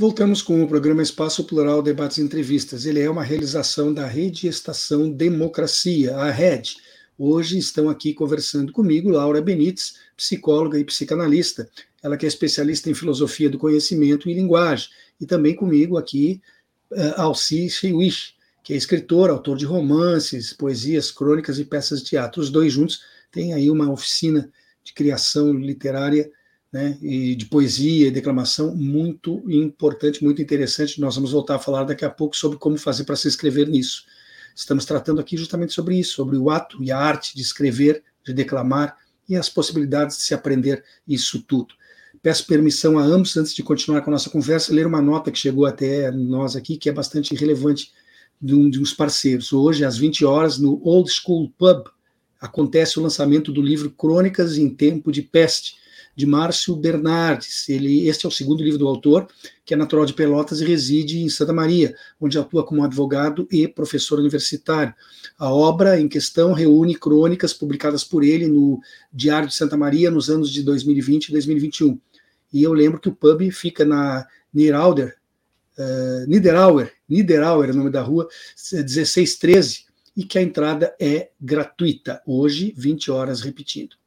Voltamos com o programa Espaço Plural Debates e Entrevistas. Ele é uma realização da Rede Estação Democracia, a RED, Hoje estão aqui conversando comigo Laura Benites, psicóloga e psicanalista. Ela que é especialista em filosofia do conhecimento e linguagem. E também comigo aqui uh, Alci Shiwish, que é escritor, autor de romances, poesias, crônicas e peças de teatro. Os dois juntos têm aí uma oficina de criação literária né, e de poesia e declamação muito importante, muito interessante. Nós vamos voltar a falar daqui a pouco sobre como fazer para se inscrever nisso. Estamos tratando aqui justamente sobre isso, sobre o ato e a arte de escrever, de declamar e as possibilidades de se aprender isso tudo. Peço permissão a ambos, antes de continuar com a nossa conversa, ler uma nota que chegou até nós aqui, que é bastante relevante de, um, de uns parceiros. Hoje, às 20 horas, no Old School Pub, acontece o lançamento do livro Crônicas em Tempo de Peste, de Márcio Bernardes. Ele, este é o segundo livro do autor, que é natural de Pelotas e reside em Santa Maria, onde atua como advogado e professor universitário. A obra em questão reúne crônicas publicadas por ele no Diário de Santa Maria nos anos de 2020 e 2021. E eu lembro que o pub fica na Niederauer, uh, Niederauer, Niederauer é o nome da rua, 1613, e que a entrada é gratuita, hoje, 20 horas, repetindo.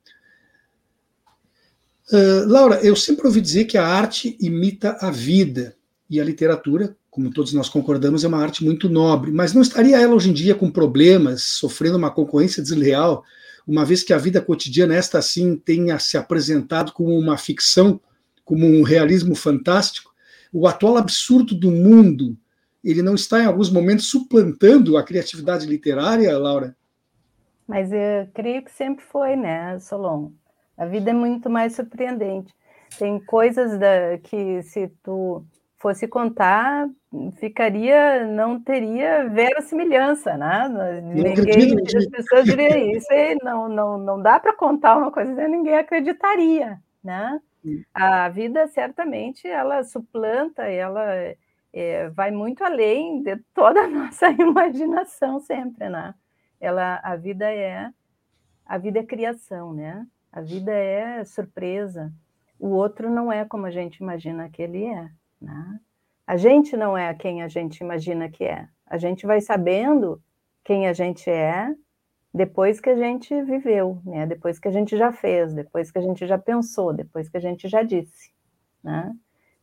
Uh, Laura, eu sempre ouvi dizer que a arte imita a vida e a literatura, como todos nós concordamos, é uma arte muito nobre, mas não estaria ela hoje em dia com problemas, sofrendo uma concorrência desleal, uma vez que a vida cotidiana, esta assim, tenha se apresentado como uma ficção, como um realismo fantástico? O atual absurdo do mundo, ele não está em alguns momentos suplantando a criatividade literária, Laura? Mas eu creio que sempre foi, né, Solon? A vida é muito mais surpreendente. Tem coisas da, que se tu fosse contar, ficaria, não teria verossimilhança, né? Ninguém, as pessoas diriam isso, e não, não, não dá para contar uma coisa que ninguém acreditaria, né? A vida certamente ela suplanta, ela é, vai muito além de toda a nossa imaginação sempre, né? Ela, a vida é a vida é criação, né? A vida é surpresa. O outro não é como a gente imagina que ele é. Né? A gente não é quem a gente imagina que é. A gente vai sabendo quem a gente é depois que a gente viveu, né? depois que a gente já fez, depois que a gente já pensou, depois que a gente já disse. Né?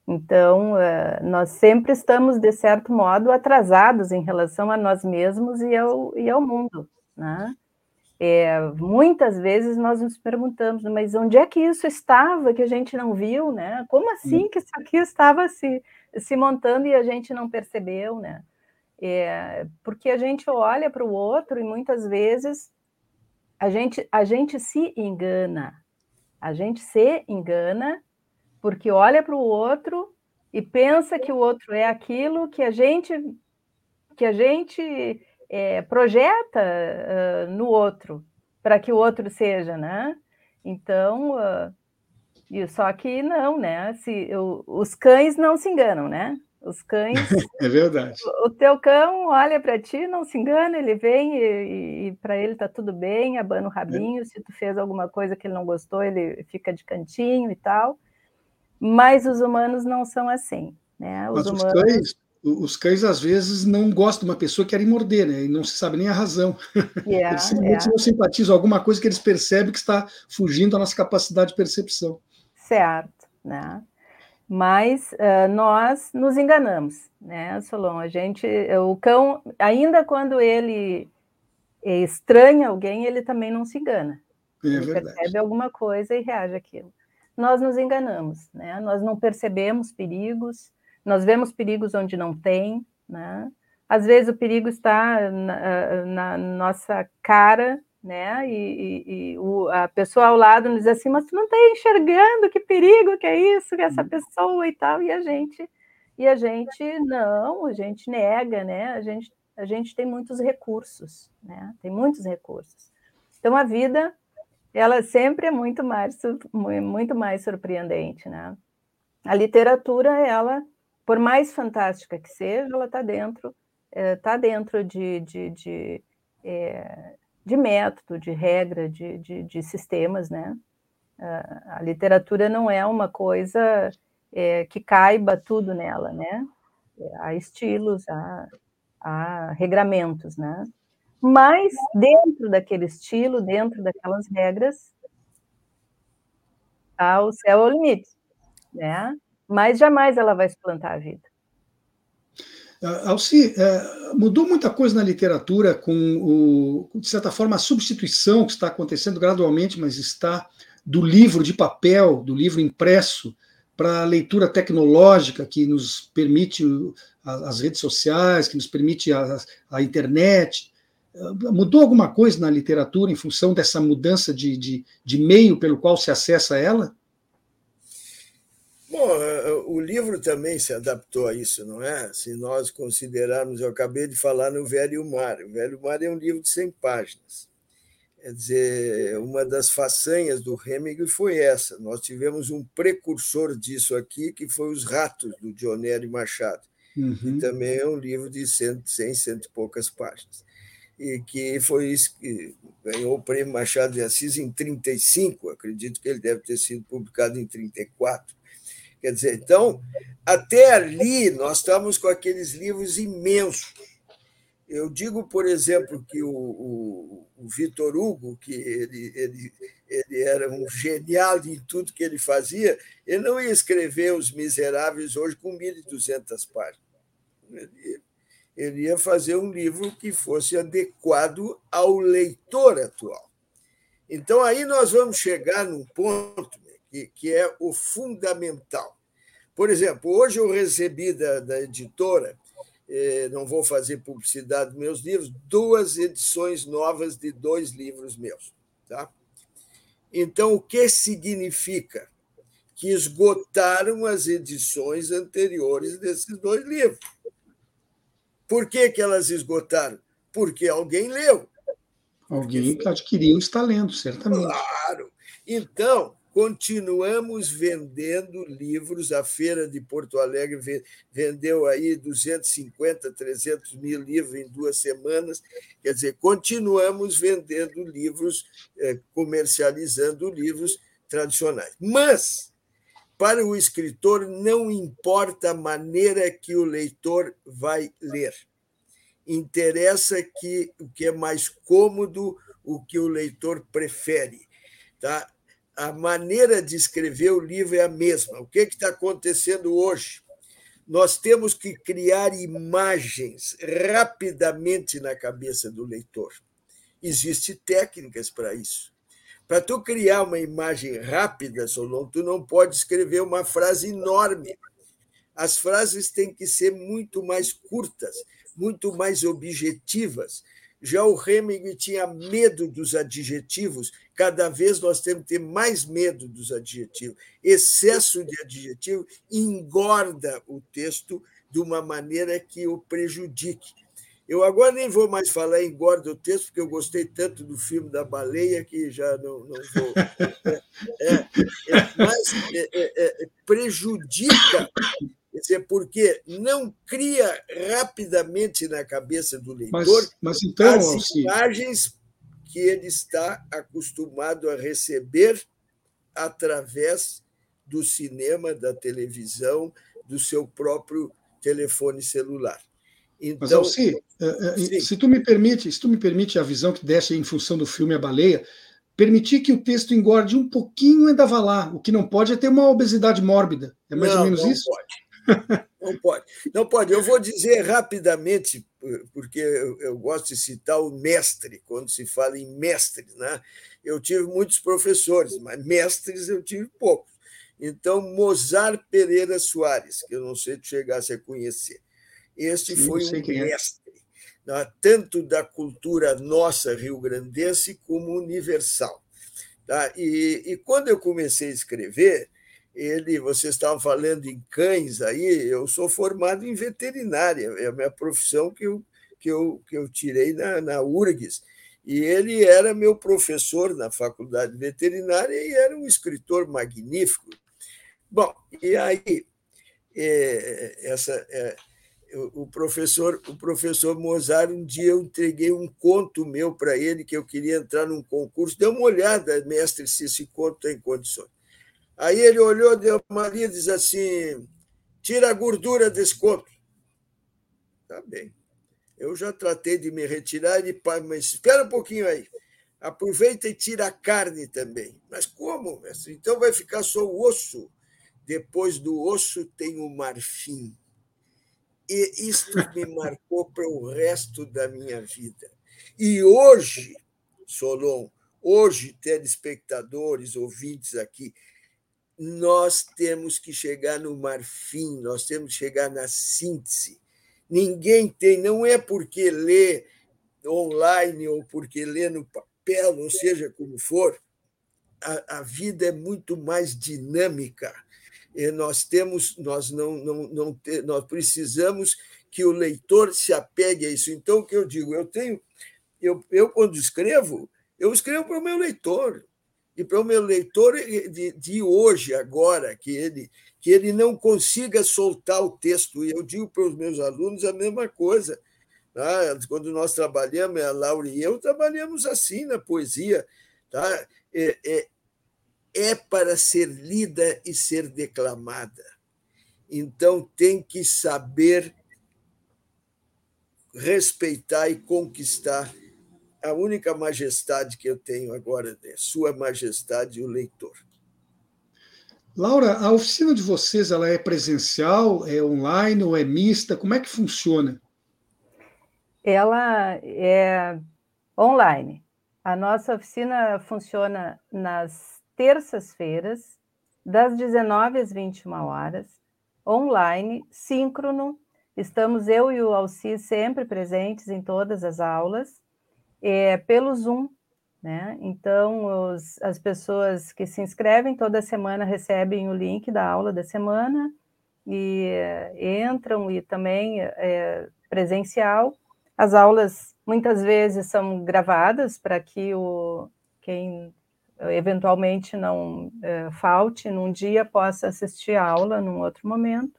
Então, eh, nós sempre estamos, de certo modo, atrasados em relação a nós mesmos e ao, e ao mundo. Né? É, muitas vezes nós nos perguntamos, mas onde é que isso estava que a gente não viu, né? Como assim que isso aqui estava se, se montando e a gente não percebeu, né? É, porque a gente olha para o outro e muitas vezes a gente, a gente se engana, a gente se engana porque olha para o outro e pensa que o outro é aquilo que a gente que a gente é, projeta uh, no outro, para que o outro seja, né? Então, uh, só que não, né? Se, os cães não se enganam, né? Os cães. é verdade. O, o teu cão olha para ti, não se engana, ele vem e, e, e para ele tá tudo bem, abana o rabinho. É. Se tu fez alguma coisa que ele não gostou, ele fica de cantinho e tal. Mas os humanos não são assim, né? Os Mas humanos... os cães os cães às vezes não gostam de uma pessoa querem morder, né? E não se sabe nem a razão. Yeah, eles simplesmente yeah. não simpatizam alguma coisa que eles percebem que está fugindo da nossa capacidade de percepção. Certo, né? Mas uh, nós nos enganamos, né, Solon? A gente, o cão, ainda quando ele estranha alguém, ele também não se engana. É ele verdade. percebe alguma coisa e reage àquilo. Nós nos enganamos, né? Nós não percebemos perigos nós vemos perigos onde não tem, né? Às vezes o perigo está na, na nossa cara, né? E, e, e o, a pessoa ao lado nos diz assim, mas tu não está enxergando que perigo que é isso, que é essa uhum. pessoa e tal, e a gente, e a gente não, a gente nega, né? A gente, a gente tem muitos recursos, né? Tem muitos recursos. Então a vida, ela sempre é muito mais, muito mais surpreendente, né? A literatura, ela por mais fantástica que seja, ela está dentro, está é, dentro de, de, de, é, de, método, de regra, de, de, de sistemas, né? A literatura não é uma coisa é, que caiba tudo nela, né? Há estilos, há, há regramentos, né? Mas, dentro daquele estilo, dentro daquelas regras, tá, o céu é o limite, né? Mas jamais ela vai suplantar a vida. Uh, Alci, uh, mudou muita coisa na literatura com, o, de certa forma, a substituição que está acontecendo gradualmente, mas está do livro de papel, do livro impresso, para a leitura tecnológica que nos permite as redes sociais, que nos permite a, a internet. Mudou alguma coisa na literatura em função dessa mudança de, de, de meio pelo qual se acessa ela? Bom, o livro também se adaptou a isso, não é? Se nós considerarmos, eu acabei de falar no Velho Mar. O Velho Mar é um livro de 100 páginas. Quer dizer, uma das façanhas do Hemingway foi essa. Nós tivemos um precursor disso aqui, que foi Os Ratos, do Dionério Machado, uhum. que também é um livro de 100, 100, cento e poucas páginas. E que foi que ganhou o prêmio Machado de Assis em 35, acredito que ele deve ter sido publicado em 34. Quer dizer, então, até ali nós estamos com aqueles livros imensos eu digo, por exemplo, que o, o, o Vitor Hugo, que ele, ele, ele era um genial em tudo que ele fazia, ele não ia escrever Os Miseráveis hoje com 1.200 páginas. Ele, ele ia fazer um livro que fosse adequado ao leitor atual. Então, aí nós vamos chegar num ponto que, que é o fundamental. Por exemplo, hoje eu recebi da, da editora eh, não vou fazer publicidade dos meus livros, duas edições novas de dois livros meus. Tá? Então, o que significa? Que esgotaram as edições anteriores desses dois livros. Por que, que elas esgotaram? Porque alguém leu. Alguém que adquiriu está lendo, certamente. Claro. Então, continuamos vendendo livros. A Feira de Porto Alegre vendeu aí 250, 300 mil livros em duas semanas. Quer dizer, continuamos vendendo livros, é, comercializando livros tradicionais. Mas, para o escritor, não importa a maneira que o leitor vai ler. Interessa que o que é mais cômodo, o que o leitor prefere. Tá? A maneira de escrever o livro é a mesma. O que está acontecendo hoje? Nós temos que criar imagens rapidamente na cabeça do leitor. Existem técnicas para isso. Para tu criar uma imagem rápida, Solon, tu não pode escrever uma frase enorme. As frases têm que ser muito mais curtas, muito mais objetivas, já o Hemingway tinha medo dos adjetivos, cada vez nós temos que ter mais medo dos adjetivos. Excesso de adjetivo engorda o texto de uma maneira que o prejudique. Eu agora nem vou mais falar engorda o texto, porque eu gostei tanto do filme da baleia que já não, não vou. É, é, é, mas é, é, é, prejudica Quer dizer, porque não cria rapidamente na cabeça do leitor mas, mas então, as imagens que ele está acostumado a receber através do cinema, da televisão, do seu próprio telefone celular. Então, Mas, Alci, eh, eh, se tu me permite, se tu me permite a visão que deste em função do filme A Baleia, permitir que o texto engorde um pouquinho ainda vai lá. O que não pode é ter uma obesidade mórbida. É mais não, ou menos isso? Pode. Não pode. Não pode. Eu vou dizer rapidamente, porque eu, gosto de citar o mestre, quando se fala em mestres. Né? Eu tive muitos professores, mas mestres eu tive poucos. Então, Mozart Pereira Soares, que eu não sei se chegasse a conhecer. Este Sim, foi um é. mestre, né? tanto da cultura nossa rio-grandense como universal. Tá? E, e quando eu comecei a escrever, ele, vocês estavam falando em cães aí, eu sou formado em veterinária, é a minha profissão que eu, que eu, que eu tirei na, na URGS. E ele era meu professor na faculdade veterinária e era um escritor magnífico. Bom, e aí, é, essa, é, o professor o professor Mozart, um dia eu entreguei um conto meu para ele, que eu queria entrar num concurso. Dê uma olhada, mestre, se esse conto tem condições. Aí ele olhou, deu uma linha e diz assim: tira a gordura desse conto. Tá bem. Eu já tratei de me retirar, e, mas espera um pouquinho aí. Aproveita e tira a carne também. Mas como, mestre? Então vai ficar só o osso. Depois do osso tem o marfim. E isto me marcou para o resto da minha vida. E hoje, Solon, hoje, telespectadores, ouvintes aqui, nós temos que chegar no marfim, nós temos que chegar na síntese. Ninguém tem, não é porque lê online ou porque lê no papel, ou seja como for, a, a vida é muito mais dinâmica. E nós temos, nós não, não, não te, nós precisamos que o leitor se apegue a isso. Então, o que eu digo, eu tenho, eu, eu quando escrevo, eu escrevo para o meu leitor e para o meu leitor de, de hoje, agora, que ele, que ele não consiga soltar o texto. E eu digo para os meus alunos a mesma coisa. Tá? Quando nós trabalhamos, a Laura e eu trabalhamos assim na poesia. Tá? É, é, é para ser lida e ser declamada. Então, tem que saber respeitar e conquistar a única majestade que eu tenho agora é Sua Majestade, o leitor. Laura, a oficina de vocês ela é presencial, é online ou é mista? Como é que funciona? Ela é online. A nossa oficina funciona nas terças-feiras, das 19 às 21 horas, online, síncrono. Estamos eu e o Alci sempre presentes em todas as aulas é, pelo Zoom. Né? Então, os, as pessoas que se inscrevem toda semana recebem o link da aula da semana e é, entram e também é, presencial. As aulas muitas vezes são gravadas para que o, quem eventualmente não é, falte num dia possa assistir a aula num outro momento.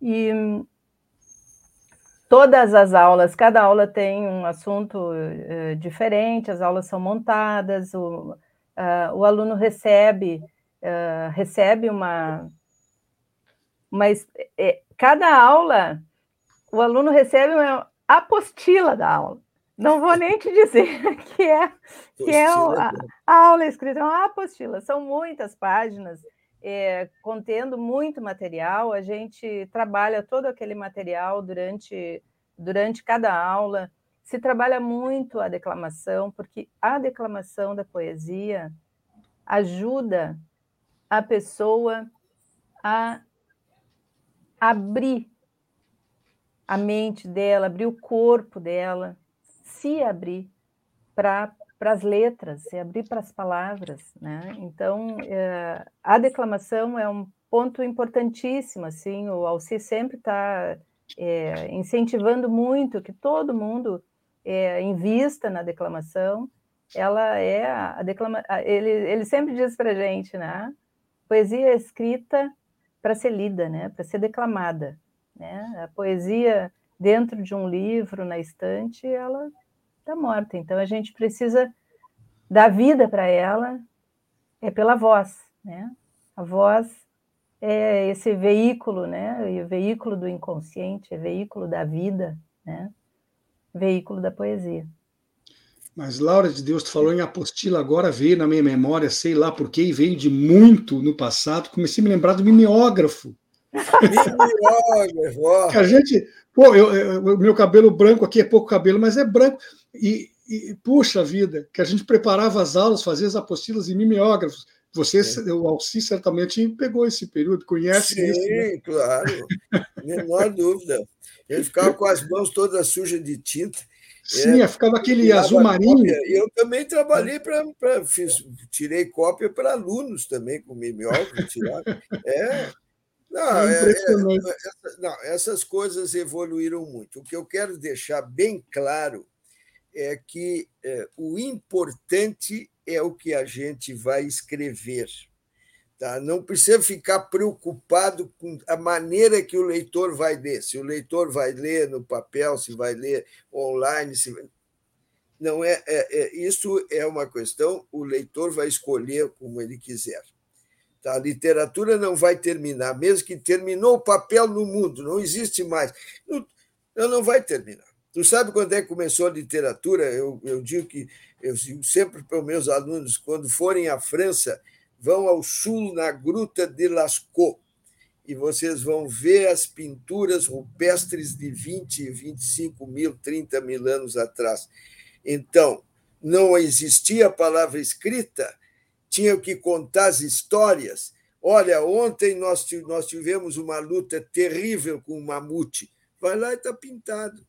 E todas as aulas, cada aula tem um assunto uh, diferente, as aulas são montadas, o, uh, o aluno recebe, uh, recebe uma, uma. É, cada aula, o aluno recebe uma apostila da aula. Não vou nem te dizer que é, que é a, a aula escrita, é uma apostila, são muitas páginas é, contendo muito material. A gente trabalha todo aquele material durante, durante cada aula. Se trabalha muito a declamação, porque a declamação da poesia ajuda a pessoa a abrir a mente dela, abrir o corpo dela, se abrir para para as letras, se abrir para as palavras, né? Então, é, a declamação é um ponto importantíssimo, assim, o Alci sempre está é, incentivando muito que todo mundo é, invista na declamação, ela é a declama... ele, ele sempre diz para gente, né? Poesia é escrita para ser lida, né? Para ser declamada, né? A poesia dentro de um livro na estante, ela está morta. Então a gente precisa dar vida para ela é pela voz, né? A voz é esse veículo, né? E o veículo do inconsciente, é veículo da vida, né? Veículo da poesia. Mas, Laura de Deus, tu falou em apostila, agora veio na minha memória, sei lá porquê, e veio de muito no passado. Comecei a me lembrar do mimeógrafo. Mimeógrafo! a gente, pô, eu, eu, meu cabelo branco aqui é pouco cabelo, mas é branco. E, e, puxa vida, que a gente preparava as aulas, fazia as apostilas em mimeógrafos. Você, é. o Alci, certamente pegou esse período, conhece Sim, isso. Sim, né? claro, menor dúvida. Ele ficava com as mãos todas sujas de tinta. Sim, é, ficava aquele azul marinho. Eu também trabalhei para. Tirei cópia para alunos também, com mimeógrafo. É. Não, é, é, é, não, essas coisas evoluíram muito. O que eu quero deixar bem claro é que é, o importante é o que a gente vai escrever. Tá? Não precisa ficar preocupado com a maneira que o leitor vai ler. Se o leitor vai ler no papel, se vai ler online, se não é, é, é isso é uma questão. O leitor vai escolher como ele quiser. A literatura não vai terminar, mesmo que terminou o papel no mundo, não existe mais. Não, não vai terminar Tu sabe quando é que começou a literatura? Eu, eu digo que eu digo sempre para os meus alunos, quando forem à França, vão ao sul na Gruta de Lascaux e vocês vão ver as pinturas rupestres de 20, 25 mil, 30 mil anos atrás. Então, não existia a palavra escrita, tinham que contar as histórias. Olha, ontem nós, nós tivemos uma luta terrível com um mamute. Vai lá e está pintado.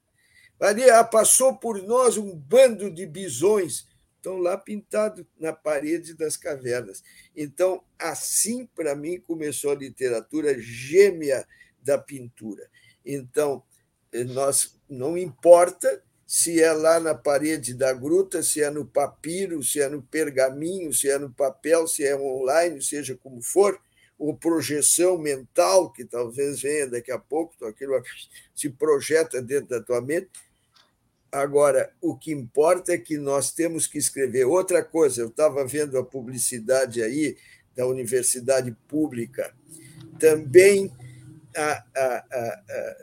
Ali ah, passou por nós um bando de bisões estão lá pintados na parede das cavernas. Então, assim, para mim, começou a literatura gêmea da pintura. Então, eh, nós não importa se é lá na parede da gruta, se é no papiro, se é no pergaminho, se é no papel, se é online, seja como for, ou projeção mental, que talvez venha daqui a pouco, então aquilo se projeta dentro da tua mente, Agora, o que importa é que nós temos que escrever. Outra coisa, eu estava vendo a publicidade aí da universidade pública. Também a, a, a,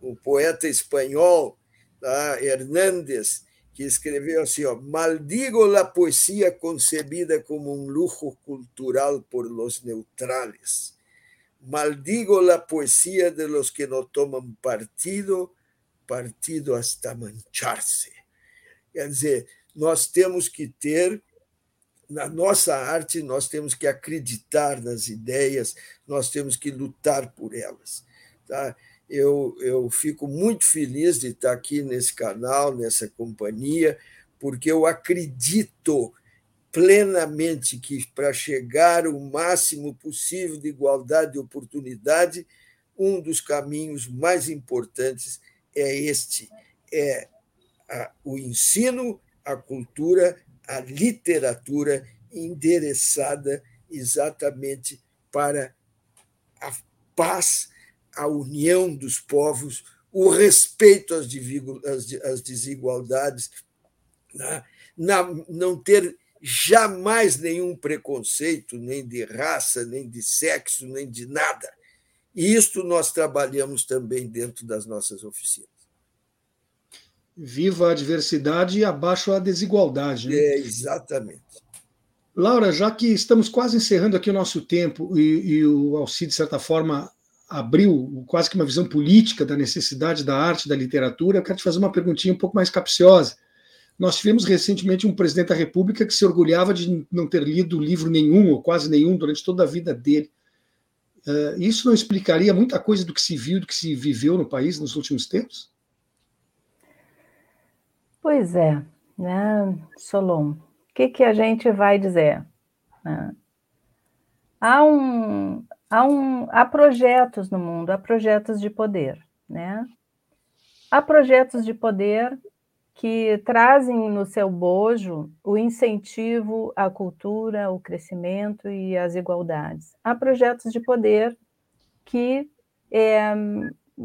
o poeta espanhol tá, Hernández, que escreveu assim: ó, Maldigo la poesia concebida como um lujo cultural por los neutrales. Maldigo la poesia de los que no toman partido partido hasta mancharse. Quer dizer, nós temos que ter, na nossa arte, nós temos que acreditar nas ideias, nós temos que lutar por elas. Tá? Eu, eu fico muito feliz de estar aqui nesse canal, nessa companhia, porque eu acredito plenamente que para chegar o máximo possível de igualdade de oportunidade, um dos caminhos mais importantes é este: é a, o ensino, a cultura, a literatura endereçada exatamente para a paz, a união dos povos, o respeito às, às desigualdades, né? não ter jamais nenhum preconceito, nem de raça, nem de sexo, nem de nada. E isto nós trabalhamos também dentro das nossas oficinas. Viva a diversidade e abaixo a desigualdade. Né? É, exatamente. Laura, já que estamos quase encerrando aqui o nosso tempo e, e o Alcide, de certa forma, abriu quase que uma visão política da necessidade da arte, da literatura, eu quero te fazer uma perguntinha um pouco mais capciosa. Nós tivemos recentemente um presidente da República que se orgulhava de não ter lido livro nenhum, ou quase nenhum, durante toda a vida dele. Uh, isso não explicaria muita coisa do que se viu, do que se viveu no país nos últimos tempos? Pois é, né, Solon? O que, que a gente vai dizer? Né? Há, um, há, um, há projetos no mundo, há projetos de poder, né? Há projetos de poder que trazem no seu bojo o incentivo à cultura, o crescimento e as igualdades. Há projetos de poder que é,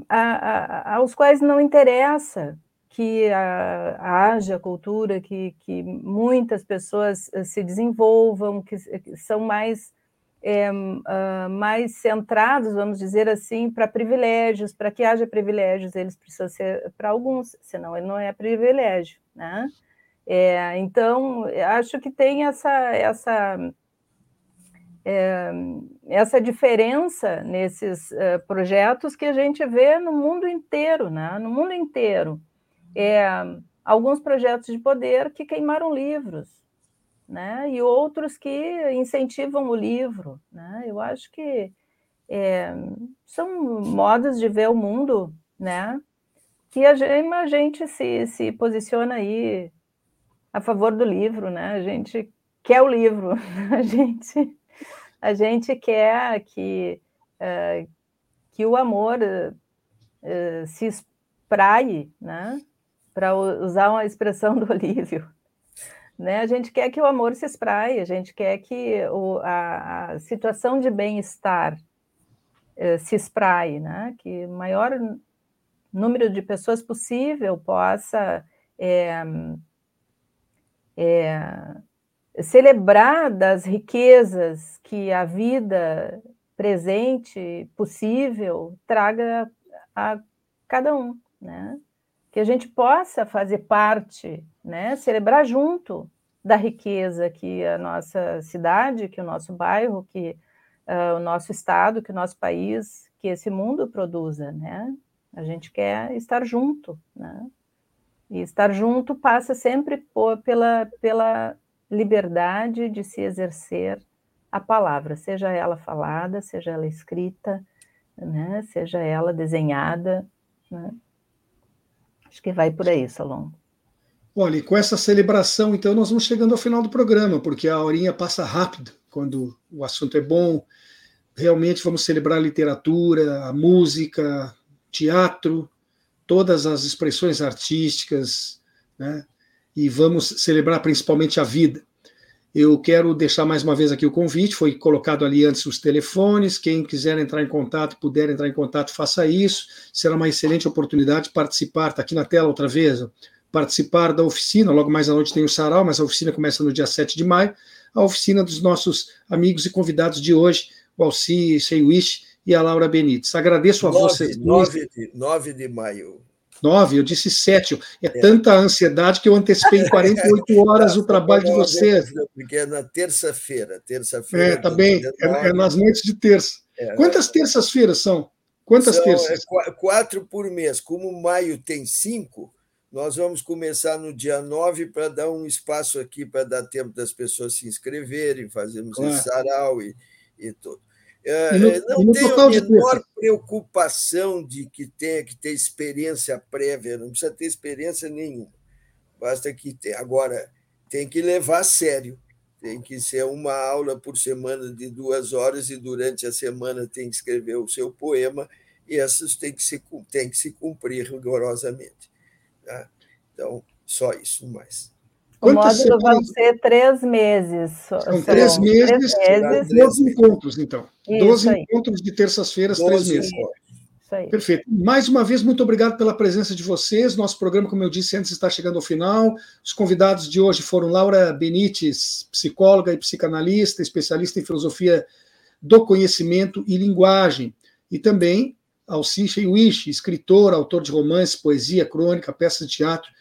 a, a, aos quais não interessa que a, haja cultura, que, que muitas pessoas eh, se desenvolvam, que, que são mais é, uh, mais centrados, vamos dizer assim, para privilégios, para que haja privilégios, eles precisam ser para alguns, senão ele não é privilégio, né? É, então, acho que tem essa, essa, é, essa diferença nesses uh, projetos que a gente vê no mundo inteiro, né? No mundo inteiro. É, alguns projetos de poder que queimaram livros, né? e outros que incentivam o livro. Né? Eu acho que é, são modos de ver o mundo né? que a gente, a gente se, se posiciona aí a favor do livro, né? a gente quer o livro, a gente, a gente quer que, uh, que o amor uh, se espraie, né? para usar uma expressão do Olívio. Né? A gente quer que o amor se espraie, a gente quer que o, a, a, situação de bem-estar eh, se espraie, né? que o maior número de pessoas possível possa é, é, celebrar das riquezas que a vida presente, possível, traga a cada um, né? Que a gente possa fazer parte, né, celebrar junto da riqueza que a nossa cidade, que o nosso bairro, que uh, o nosso estado, que o nosso país, que esse mundo produza, né? A gente quer estar junto, né? E estar junto passa sempre por, pela, pela liberdade de se exercer a palavra, seja ela falada, seja ela escrita, né? seja ela desenhada. Né? Acho que vai por aí, Salom. Olha, e com essa celebração, então, nós vamos chegando ao final do programa, porque a horinha passa rápido quando o assunto é bom. Realmente vamos celebrar a literatura, a música, teatro, todas as expressões artísticas, né? e vamos celebrar principalmente a vida. Eu quero deixar mais uma vez aqui o convite, foi colocado ali antes os telefones, quem quiser entrar em contato, puder entrar em contato, faça isso, será uma excelente oportunidade de participar, está aqui na tela outra vez, participar da oficina, logo mais à noite tem o sarau, mas a oficina começa no dia 7 de maio, a oficina dos nossos amigos e convidados de hoje, o Alci Seiwish e a Laura Benites. Agradeço a vocês. 9 de, 9 de maio nove, eu disse sete. É, é, tanta ansiedade que eu antecipei em 48 horas o trabalho de vocês. Porque é na terça-feira. Terça-feira. É, tá bem. É, é, nas noites de terça. É, Quantas terças-feiras são? Quantas são, terças? É, quatro por mês. Como maio tem cinco, nós vamos começar no dia 9 para dar um espaço aqui para dar tempo das pessoas se inscreverem, fazermos claro. esse sarau e, e tudo. É, no, não tenho a menor preocupação de que tenha que ter experiência prévia, não precisa ter experiência nenhuma. Basta que tenha. Agora, tem que levar a sério. Tem que ser uma aula por semana de duas horas e durante a semana tem que escrever o seu poema e essas tem que se, tem que se cumprir rigorosamente. Tá? Então, só isso, mais. O módulo vão ser três meses. São três meses, três meses. 12 encontros, então. Doze encontros de terças-feiras, três meses. Perfeito. Mais uma vez, muito obrigado pela presença de vocês. Nosso programa, como eu disse antes, está chegando ao final. Os convidados de hoje foram Laura Benites, psicóloga e psicanalista, especialista em filosofia do conhecimento e linguagem. E também Alci Wish, escritor, autor de romances, poesia, crônica, peças de teatro,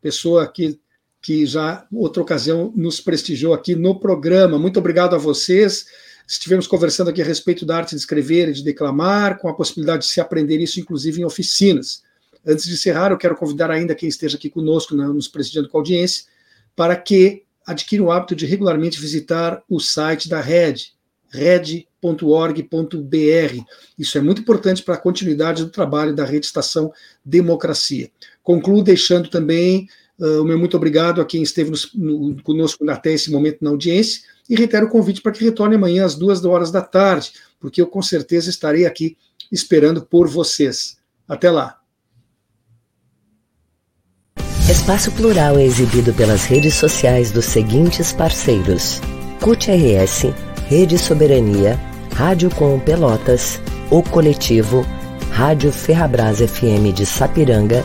pessoa que que já outra ocasião nos prestigiou aqui no programa. Muito obrigado a vocês. Estivemos conversando aqui a respeito da arte de escrever e de declamar, com a possibilidade de se aprender isso, inclusive, em oficinas. Antes de encerrar, eu quero convidar ainda quem esteja aqui conosco, nos prestigiando com a audiência, para que adquira o hábito de regularmente visitar o site da Red, red.org.br. Isso é muito importante para a continuidade do trabalho da Rede Estação Democracia. Concluo deixando também Uh, o meu muito obrigado a quem esteve no, conosco até esse momento na audiência e reitero o convite para que retorne amanhã às duas horas da tarde, porque eu com certeza estarei aqui esperando por vocês. Até lá. Espaço Plural é exibido pelas redes sociais dos seguintes parceiros: CUT RS, Rede Soberania, Rádio Com Pelotas, O Coletivo, Rádio Ferrabras FM de Sapiranga